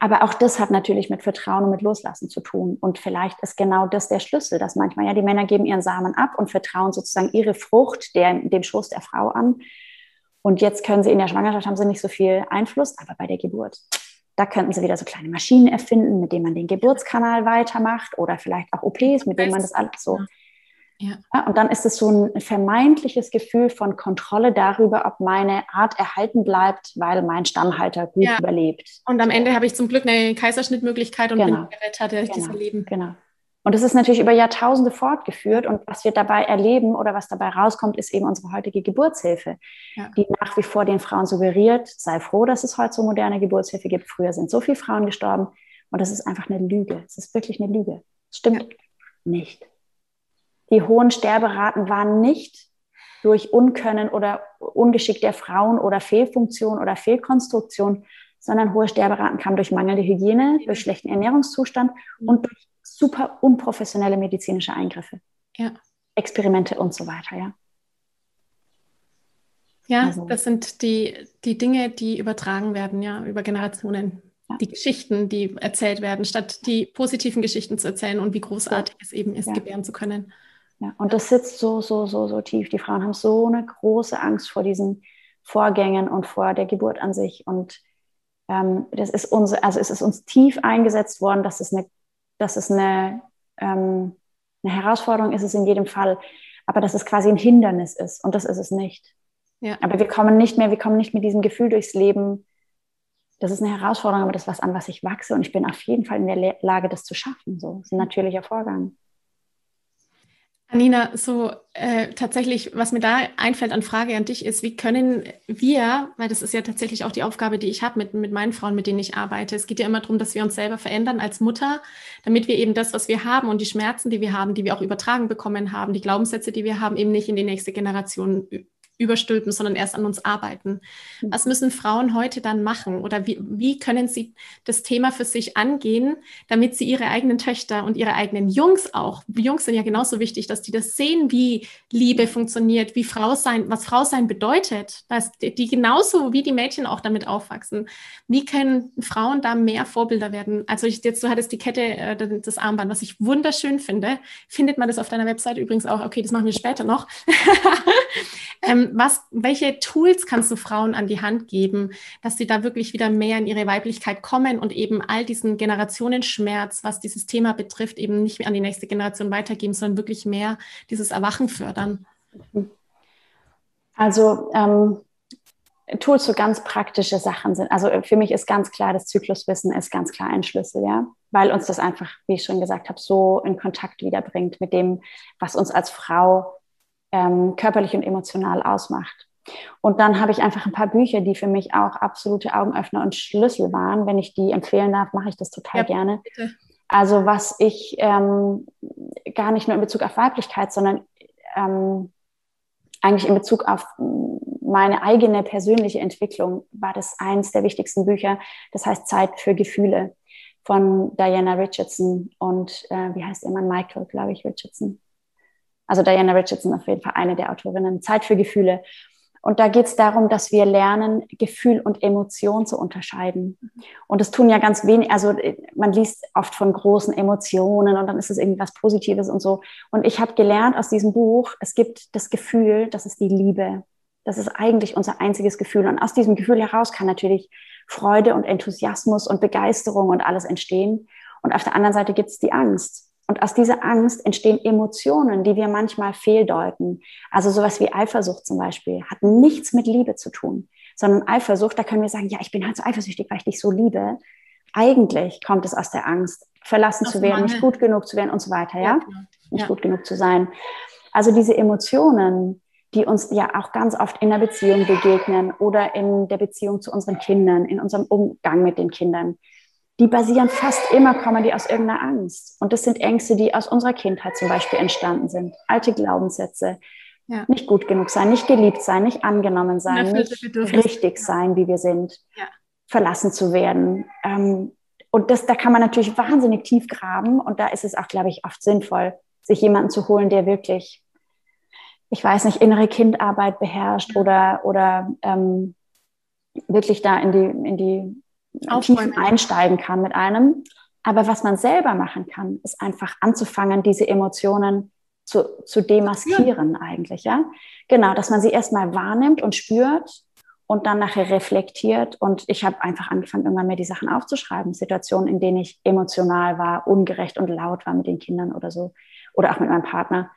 Aber auch das hat natürlich mit Vertrauen und mit Loslassen zu tun. Und vielleicht ist genau das der Schlüssel, dass manchmal ja die Männer geben ihren Samen ab und vertrauen sozusagen ihre Frucht der, dem Schoß der Frau an. Und jetzt können sie in der Schwangerschaft haben sie nicht so viel Einfluss, aber bei der Geburt da könnten sie wieder so kleine Maschinen erfinden, mit denen man den Geburtskanal weitermacht oder vielleicht auch OPs, mit denen man das alles so. Ja. ja. und dann ist es so ein vermeintliches Gefühl von Kontrolle darüber, ob meine Art erhalten bleibt, weil mein Stammhalter gut ja. überlebt. Und am Ende habe ich zum Glück eine Kaiserschnittmöglichkeit und genau. bin gerettet durch genau. dieses Leben. Genau. Und das ist natürlich über Jahrtausende fortgeführt. Und was wir dabei erleben oder was dabei rauskommt, ist eben unsere heutige Geburtshilfe, ja. die nach wie vor den Frauen suggeriert, sei froh, dass es heute so moderne Geburtshilfe gibt. Früher sind so viele Frauen gestorben. Und das ist einfach eine Lüge. Es ist wirklich eine Lüge. Es stimmt ja. nicht. Die hohen Sterberaten waren nicht durch Unkönnen oder Ungeschick der Frauen oder Fehlfunktion oder Fehlkonstruktion, sondern hohe Sterberaten kamen durch mangelnde Hygiene, durch schlechten Ernährungszustand und durch super unprofessionelle medizinische Eingriffe. Ja. Experimente und so weiter, ja. Ja, also. das sind die, die Dinge, die übertragen werden, ja, über Generationen. Ja. Die Geschichten, die erzählt werden, statt die positiven Geschichten zu erzählen und wie großartig ja. es eben ist, ja. gebären zu können. Ja, und das sitzt so, so, so, so tief. Die Frauen haben so eine große Angst vor diesen Vorgängen und vor der Geburt an sich. Und ähm, das ist uns, also es ist uns tief eingesetzt worden, dass es eine dass es eine, ähm, eine Herausforderung ist, es in jedem Fall, aber dass es quasi ein Hindernis ist und das ist es nicht. Ja. Aber wir kommen nicht mehr, wir kommen nicht mit diesem Gefühl durchs Leben, das ist eine Herausforderung, aber das ist was, an was ich wachse und ich bin auf jeden Fall in der Lage, das zu schaffen. So, das ist ein natürlicher Vorgang. Nina, so äh, tatsächlich, was mir da einfällt an Frage an dich ist, wie können wir, weil das ist ja tatsächlich auch die Aufgabe, die ich habe mit, mit meinen Frauen, mit denen ich arbeite. Es geht ja immer darum, dass wir uns selber verändern als Mutter, damit wir eben das, was wir haben und die Schmerzen, die wir haben, die wir auch übertragen bekommen haben, die Glaubenssätze, die wir haben, eben nicht in die nächste Generation überstülpen, sondern erst an uns arbeiten. Mhm. Was müssen Frauen heute dann machen oder wie, wie können sie das Thema für sich angehen, damit sie ihre eigenen Töchter und ihre eigenen Jungs auch, Jungs sind ja genauso wichtig, dass die das sehen, wie Liebe funktioniert, wie Frau sein, was Frau sein bedeutet, dass die genauso wie die Mädchen auch damit aufwachsen. Wie können Frauen da mehr Vorbilder werden? Also ich, jetzt, du hattest die Kette, äh, das Armband, was ich wunderschön finde. Findet man das auf deiner Website übrigens auch? Okay, das machen wir später noch. ähm, was, welche Tools kannst du Frauen an die Hand geben, dass sie da wirklich wieder mehr in ihre Weiblichkeit kommen und eben all diesen Generationenschmerz, was dieses Thema betrifft, eben nicht mehr an die nächste Generation weitergeben, sondern wirklich mehr dieses Erwachen fördern? Also ähm, Tools so ganz praktische Sachen sind. Also für mich ist ganz klar, das Zykluswissen ist ganz klar ein Schlüssel, ja, weil uns das einfach, wie ich schon gesagt habe, so in Kontakt wiederbringt mit dem, was uns als Frau ähm, körperlich und emotional ausmacht. Und dann habe ich einfach ein paar Bücher, die für mich auch absolute Augenöffner und Schlüssel waren. Wenn ich die empfehlen darf, mache ich das total ja, gerne. Bitte. Also was ich ähm, gar nicht nur in Bezug auf Weiblichkeit, sondern ähm, eigentlich in Bezug auf meine eigene persönliche Entwicklung war das eins der wichtigsten Bücher. Das heißt Zeit für Gefühle von Diana Richardson und äh, wie heißt ihr Mann? Michael, glaube ich, Richardson. Also Diana Richardson auf jeden Fall eine der Autorinnen. Zeit für Gefühle. Und da geht es darum, dass wir lernen, Gefühl und Emotion zu unterscheiden. Und das tun ja ganz wenig, also man liest oft von großen Emotionen und dann ist es irgendwas Positives und so. Und ich habe gelernt aus diesem Buch, es gibt das Gefühl, das ist die Liebe. Das ist eigentlich unser einziges Gefühl. Und aus diesem Gefühl heraus kann natürlich Freude und Enthusiasmus und Begeisterung und alles entstehen. Und auf der anderen Seite gibt es die Angst. Und aus dieser Angst entstehen Emotionen, die wir manchmal fehldeuten. Also sowas wie Eifersucht zum Beispiel hat nichts mit Liebe zu tun, sondern Eifersucht, da können wir sagen, ja, ich bin halt so eifersüchtig, weil ich dich so liebe. Eigentlich kommt es aus der Angst, verlassen aus zu werden, Mangel. nicht gut genug zu werden und so weiter, ja? ja genau. Nicht ja. gut genug zu sein. Also diese Emotionen, die uns ja auch ganz oft in der Beziehung begegnen oder in der Beziehung zu unseren Kindern, in unserem Umgang mit den Kindern, die basieren fast immer, kommen die aus irgendeiner Angst. Und das sind Ängste, die aus unserer Kindheit zum Beispiel entstanden sind. Alte Glaubenssätze. Ja. Nicht gut genug sein, nicht geliebt sein, nicht angenommen sein, nicht richtig sein, wie wir sind, ja. verlassen zu werden. Ähm, und das, da kann man natürlich wahnsinnig tief graben. Und da ist es auch, glaube ich, oft sinnvoll, sich jemanden zu holen, der wirklich, ich weiß nicht, innere Kindarbeit beherrscht oder, oder ähm, wirklich da in die, in die Tiefen einsteigen kann mit einem. Aber was man selber machen kann, ist einfach anzufangen, diese Emotionen zu, zu demaskieren ja. eigentlich, ja. Genau, dass man sie erstmal wahrnimmt und spürt und dann nachher reflektiert. Und ich habe einfach angefangen, irgendwann mir die Sachen aufzuschreiben. Situationen, in denen ich emotional war, ungerecht und laut war mit den Kindern oder so. Oder auch mit meinem Partner.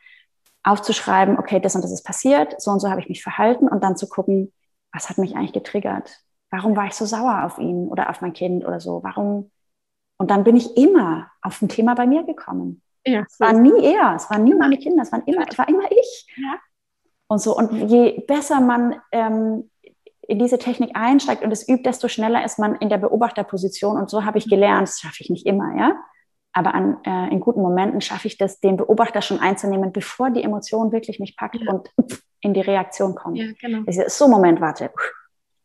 Aufzuschreiben, okay, das und das ist passiert, so und so habe ich mich verhalten und dann zu gucken, was hat mich eigentlich getriggert? Warum war ich so sauer auf ihn oder auf mein Kind oder so? Warum? Und dann bin ich immer auf ein Thema bei mir gekommen. Ja, es war nie er, es waren nie meine Kinder, es, waren immer, es war immer ich. Ja. Und so. Und je besser man ähm, in diese Technik einsteigt und es übt, desto schneller ist man in der Beobachterposition. Und so habe ich mhm. gelernt, das schaffe ich nicht immer, ja. Aber an, äh, in guten Momenten schaffe ich das, den Beobachter schon einzunehmen, bevor die Emotion wirklich mich packt ja. und in die Reaktion kommt. Ja, genau. Das ist so, Moment, warte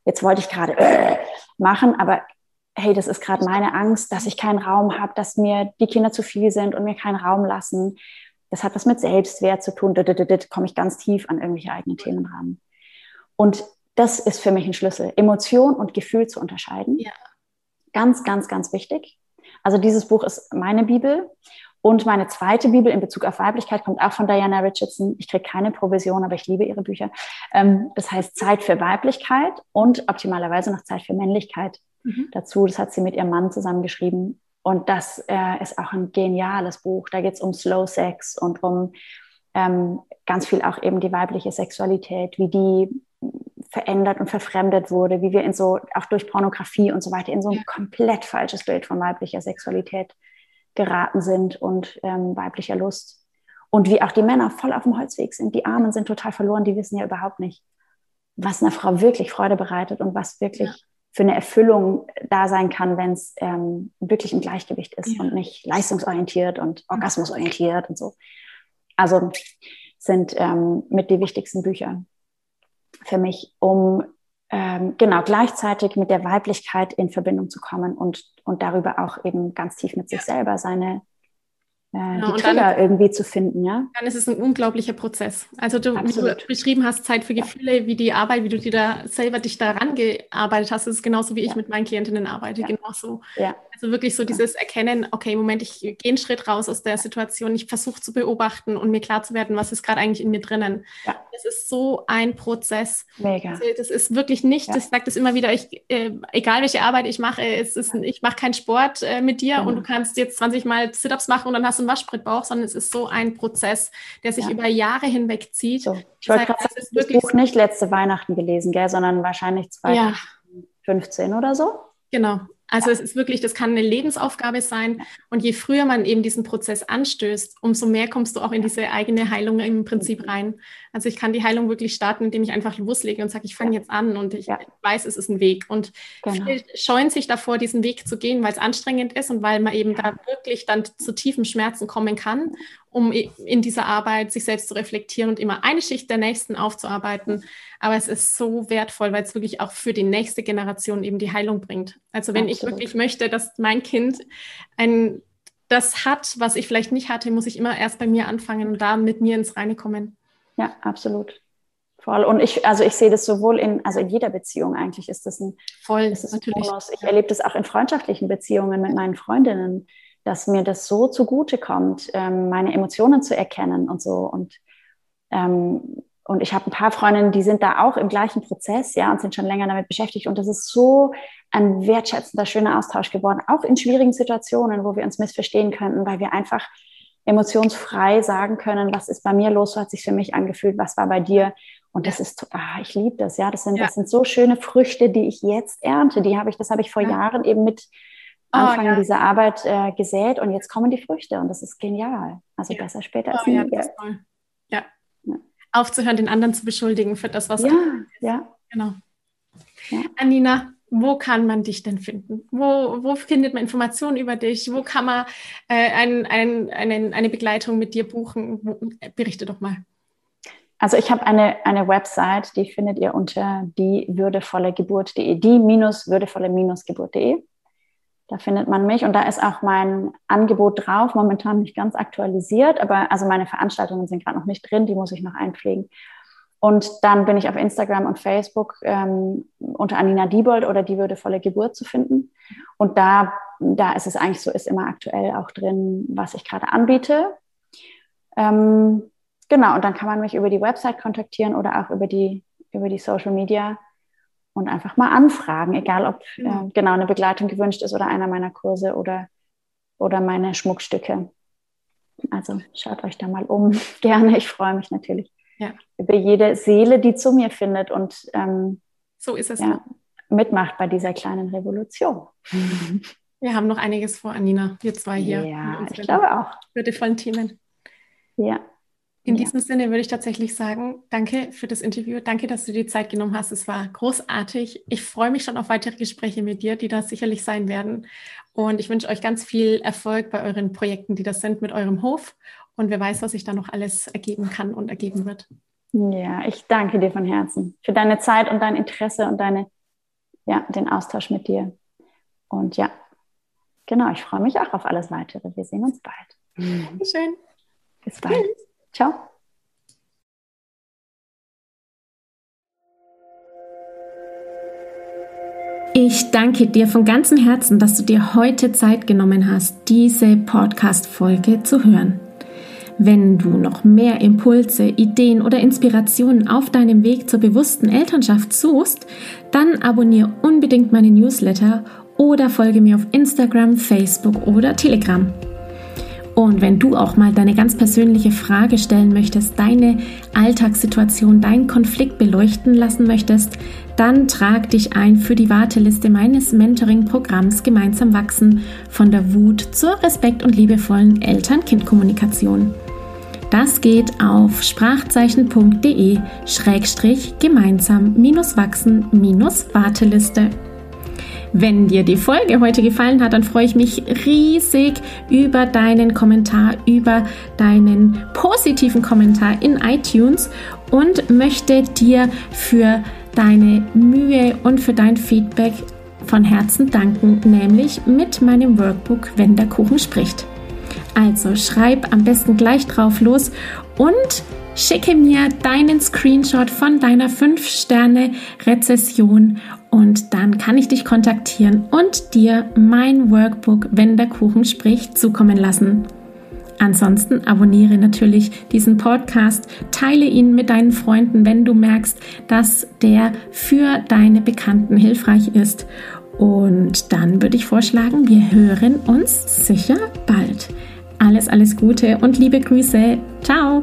jetzt wollte ich gerade äh, machen, aber hey, das ist gerade meine Angst, dass ich keinen Raum habe, dass mir die Kinder zu viel sind und mir keinen Raum lassen. Das hat was mit Selbstwert zu tun. Da komme ich ganz tief an irgendwelche eigenen Themen ran. Und das ist für mich ein Schlüssel, Emotion und Gefühl zu unterscheiden. Ja. Ganz, ganz, ganz wichtig. Also dieses Buch ist meine Bibel und meine zweite Bibel in Bezug auf Weiblichkeit kommt auch von Diana Richardson. Ich kriege keine Provision, aber ich liebe ihre Bücher. Ähm, das heißt Zeit für Weiblichkeit und optimalerweise noch Zeit für Männlichkeit mhm. dazu. Das hat sie mit ihrem Mann zusammengeschrieben. Und das äh, ist auch ein geniales Buch. Da geht es um Slow Sex und um ähm, ganz viel auch eben die weibliche Sexualität, wie die verändert und verfremdet wurde, wie wir in so, auch durch Pornografie und so weiter, in so ein komplett falsches Bild von weiblicher Sexualität geraten sind und ähm, weiblicher Lust. Und wie auch die Männer voll auf dem Holzweg sind. Die Armen sind total verloren, die wissen ja überhaupt nicht, was einer Frau wirklich Freude bereitet und was wirklich ja. für eine Erfüllung da sein kann, wenn es ähm, wirklich im Gleichgewicht ist ja. und nicht leistungsorientiert und orgasmusorientiert und so. Also sind ähm, mit die wichtigsten Bücher für mich, um ähm, genau gleichzeitig mit der Weiblichkeit in Verbindung zu kommen und, und darüber auch eben ganz tief mit sich selber seine äh, genau, die Trigger dann, irgendwie zu finden, ja. Dann ist es ein unglaublicher Prozess. Also du, wie du beschrieben hast, Zeit für Gefühle, wie die Arbeit, wie du dir da selber dich daran gearbeitet hast, ist genauso wie ich ja. mit meinen Klientinnen arbeite, ja. genauso. Ja. Also wirklich so dieses Erkennen, okay, Moment, ich gehe einen Schritt raus aus der Situation, ich versuche zu beobachten und mir klar zu werden, was ist gerade eigentlich in mir drinnen. Ja. Das ist so ein Prozess. Mega. Also das ist wirklich nicht, ja. ich sage das immer wieder, ich, äh, egal welche Arbeit ich mache, es ist, ich mache keinen Sport äh, mit dir genau. und du kannst jetzt 20 Mal Sit-Ups machen und dann hast du einen Waschbrettbauch, sondern es ist so ein Prozess, der sich ja. über Jahre hinweg zieht. So. Ich wollte gerade sagen, das Buch nicht letzte Weihnachten gelesen, gell, sondern wahrscheinlich 2015 oder so. Genau. Also es ist wirklich, das kann eine Lebensaufgabe sein. Und je früher man eben diesen Prozess anstößt, umso mehr kommst du auch in diese eigene Heilung im Prinzip rein. Also ich kann die Heilung wirklich starten, indem ich einfach loslege und sage, ich fange jetzt an und ich ja. weiß, es ist ein Weg. Und genau. viele scheuen sich davor, diesen Weg zu gehen, weil es anstrengend ist und weil man eben da wirklich dann zu tiefen Schmerzen kommen kann, um in dieser Arbeit sich selbst zu reflektieren und immer eine Schicht der nächsten aufzuarbeiten. Aber es ist so wertvoll, weil es wirklich auch für die nächste Generation eben die Heilung bringt. Also wenn Absolut. ich wirklich möchte, dass mein Kind ein das hat, was ich vielleicht nicht hatte, muss ich immer erst bei mir anfangen und da mit mir ins Reine kommen. Ja, absolut. Voll. Und ich, also ich sehe das sowohl in, also in jeder Beziehung eigentlich ist das ein, Voll, ist das natürlich. Bonus. Ich erlebe das auch in freundschaftlichen Beziehungen mit meinen Freundinnen, dass mir das so zugute kommt, ähm, meine Emotionen zu erkennen und so. Und, ähm, und ich habe ein paar Freundinnen, die sind da auch im gleichen Prozess, ja, und sind schon länger damit beschäftigt. Und das ist so ein wertschätzender, schöner Austausch geworden, auch in schwierigen Situationen, wo wir uns missverstehen könnten, weil wir einfach emotionsfrei sagen können, was ist bei mir los, was hat sich für mich angefühlt, was war bei dir. Und das ist, ah, ich liebe das, ja. Das sind, ja. das sind so schöne Früchte, die ich jetzt ernte. Die habe ich, das habe ich vor ja. Jahren eben mit oh, Anfang ja. dieser Arbeit äh, gesät und jetzt kommen die Früchte und das ist genial. Also besser später als oh, nie. Ja, ja. Aufzuhören, den anderen zu beschuldigen für das, was ja, ja. Genau. Anina, wo kann man dich denn finden? Wo, wo findet man Informationen über dich? Wo kann man äh, ein, ein, eine, eine Begleitung mit dir buchen? Wo, berichte doch mal. Also ich habe eine, eine Website, die findet ihr unter die würdevollegeburt.de, die-würdevolle-geburt.de. Da findet man mich und da ist auch mein Angebot drauf, momentan nicht ganz aktualisiert, aber also meine Veranstaltungen sind gerade noch nicht drin, die muss ich noch einpflegen. Und dann bin ich auf Instagram und Facebook ähm, unter Anina Diebold oder die würdevolle Geburt zu finden. Und da, da ist es eigentlich so, ist immer aktuell auch drin, was ich gerade anbiete. Ähm, genau, und dann kann man mich über die Website kontaktieren oder auch über die, über die Social Media und einfach mal anfragen, egal ob äh, genau eine Begleitung gewünscht ist oder einer meiner Kurse oder, oder meine Schmuckstücke. Also schaut euch da mal um. Gerne, ich freue mich natürlich ja. über jede Seele, die zu mir findet und ähm, so ist es ja, mitmacht bei dieser kleinen Revolution. Wir haben noch einiges vor, Anina, wir zwei hier. Ja, ich glaube auch. Würdevollen Themen. Ja. In ja. diesem Sinne würde ich tatsächlich sagen, danke für das Interview. Danke, dass du dir die Zeit genommen hast. Es war großartig. Ich freue mich schon auf weitere Gespräche mit dir, die da sicherlich sein werden. Und ich wünsche euch ganz viel Erfolg bei euren Projekten, die das sind mit eurem Hof. Und wer weiß, was sich da noch alles ergeben kann und ergeben wird. Ja, ich danke dir von Herzen für deine Zeit und dein Interesse und deine, ja, den Austausch mit dir. Und ja, genau, ich freue mich auch auf alles weitere. Wir sehen uns bald. Schön. Bis bald. Tschüss. Ciao. Ich danke dir von ganzem Herzen, dass du dir heute Zeit genommen hast, diese Podcast-Folge zu hören. Wenn du noch mehr Impulse, Ideen oder Inspirationen auf deinem Weg zur bewussten Elternschaft suchst, dann abonniere unbedingt meine Newsletter oder folge mir auf Instagram, Facebook oder Telegram. Und wenn du auch mal deine ganz persönliche Frage stellen möchtest, deine Alltagssituation, deinen Konflikt beleuchten lassen möchtest, dann trag dich ein für die Warteliste meines Mentoring-Programms Gemeinsam wachsen von der Wut zur respekt- und liebevollen Eltern-Kind-Kommunikation. Das geht auf sprachzeichen.de-gemeinsam-wachsen-warteliste. Wenn dir die Folge heute gefallen hat, dann freue ich mich riesig über deinen Kommentar, über deinen positiven Kommentar in iTunes und möchte dir für deine Mühe und für dein Feedback von Herzen danken, nämlich mit meinem Workbook Wenn der Kuchen spricht. Also schreib am besten gleich drauf los und schicke mir deinen Screenshot von deiner 5-Sterne-Rezession und dann kann ich dich kontaktieren und dir mein Workbook Wenn der Kuchen spricht zukommen lassen. Ansonsten abonniere natürlich diesen Podcast, teile ihn mit deinen Freunden, wenn du merkst, dass der für deine Bekannten hilfreich ist. Und dann würde ich vorschlagen, wir hören uns sicher bald. Alles, alles Gute und liebe Grüße. Ciao!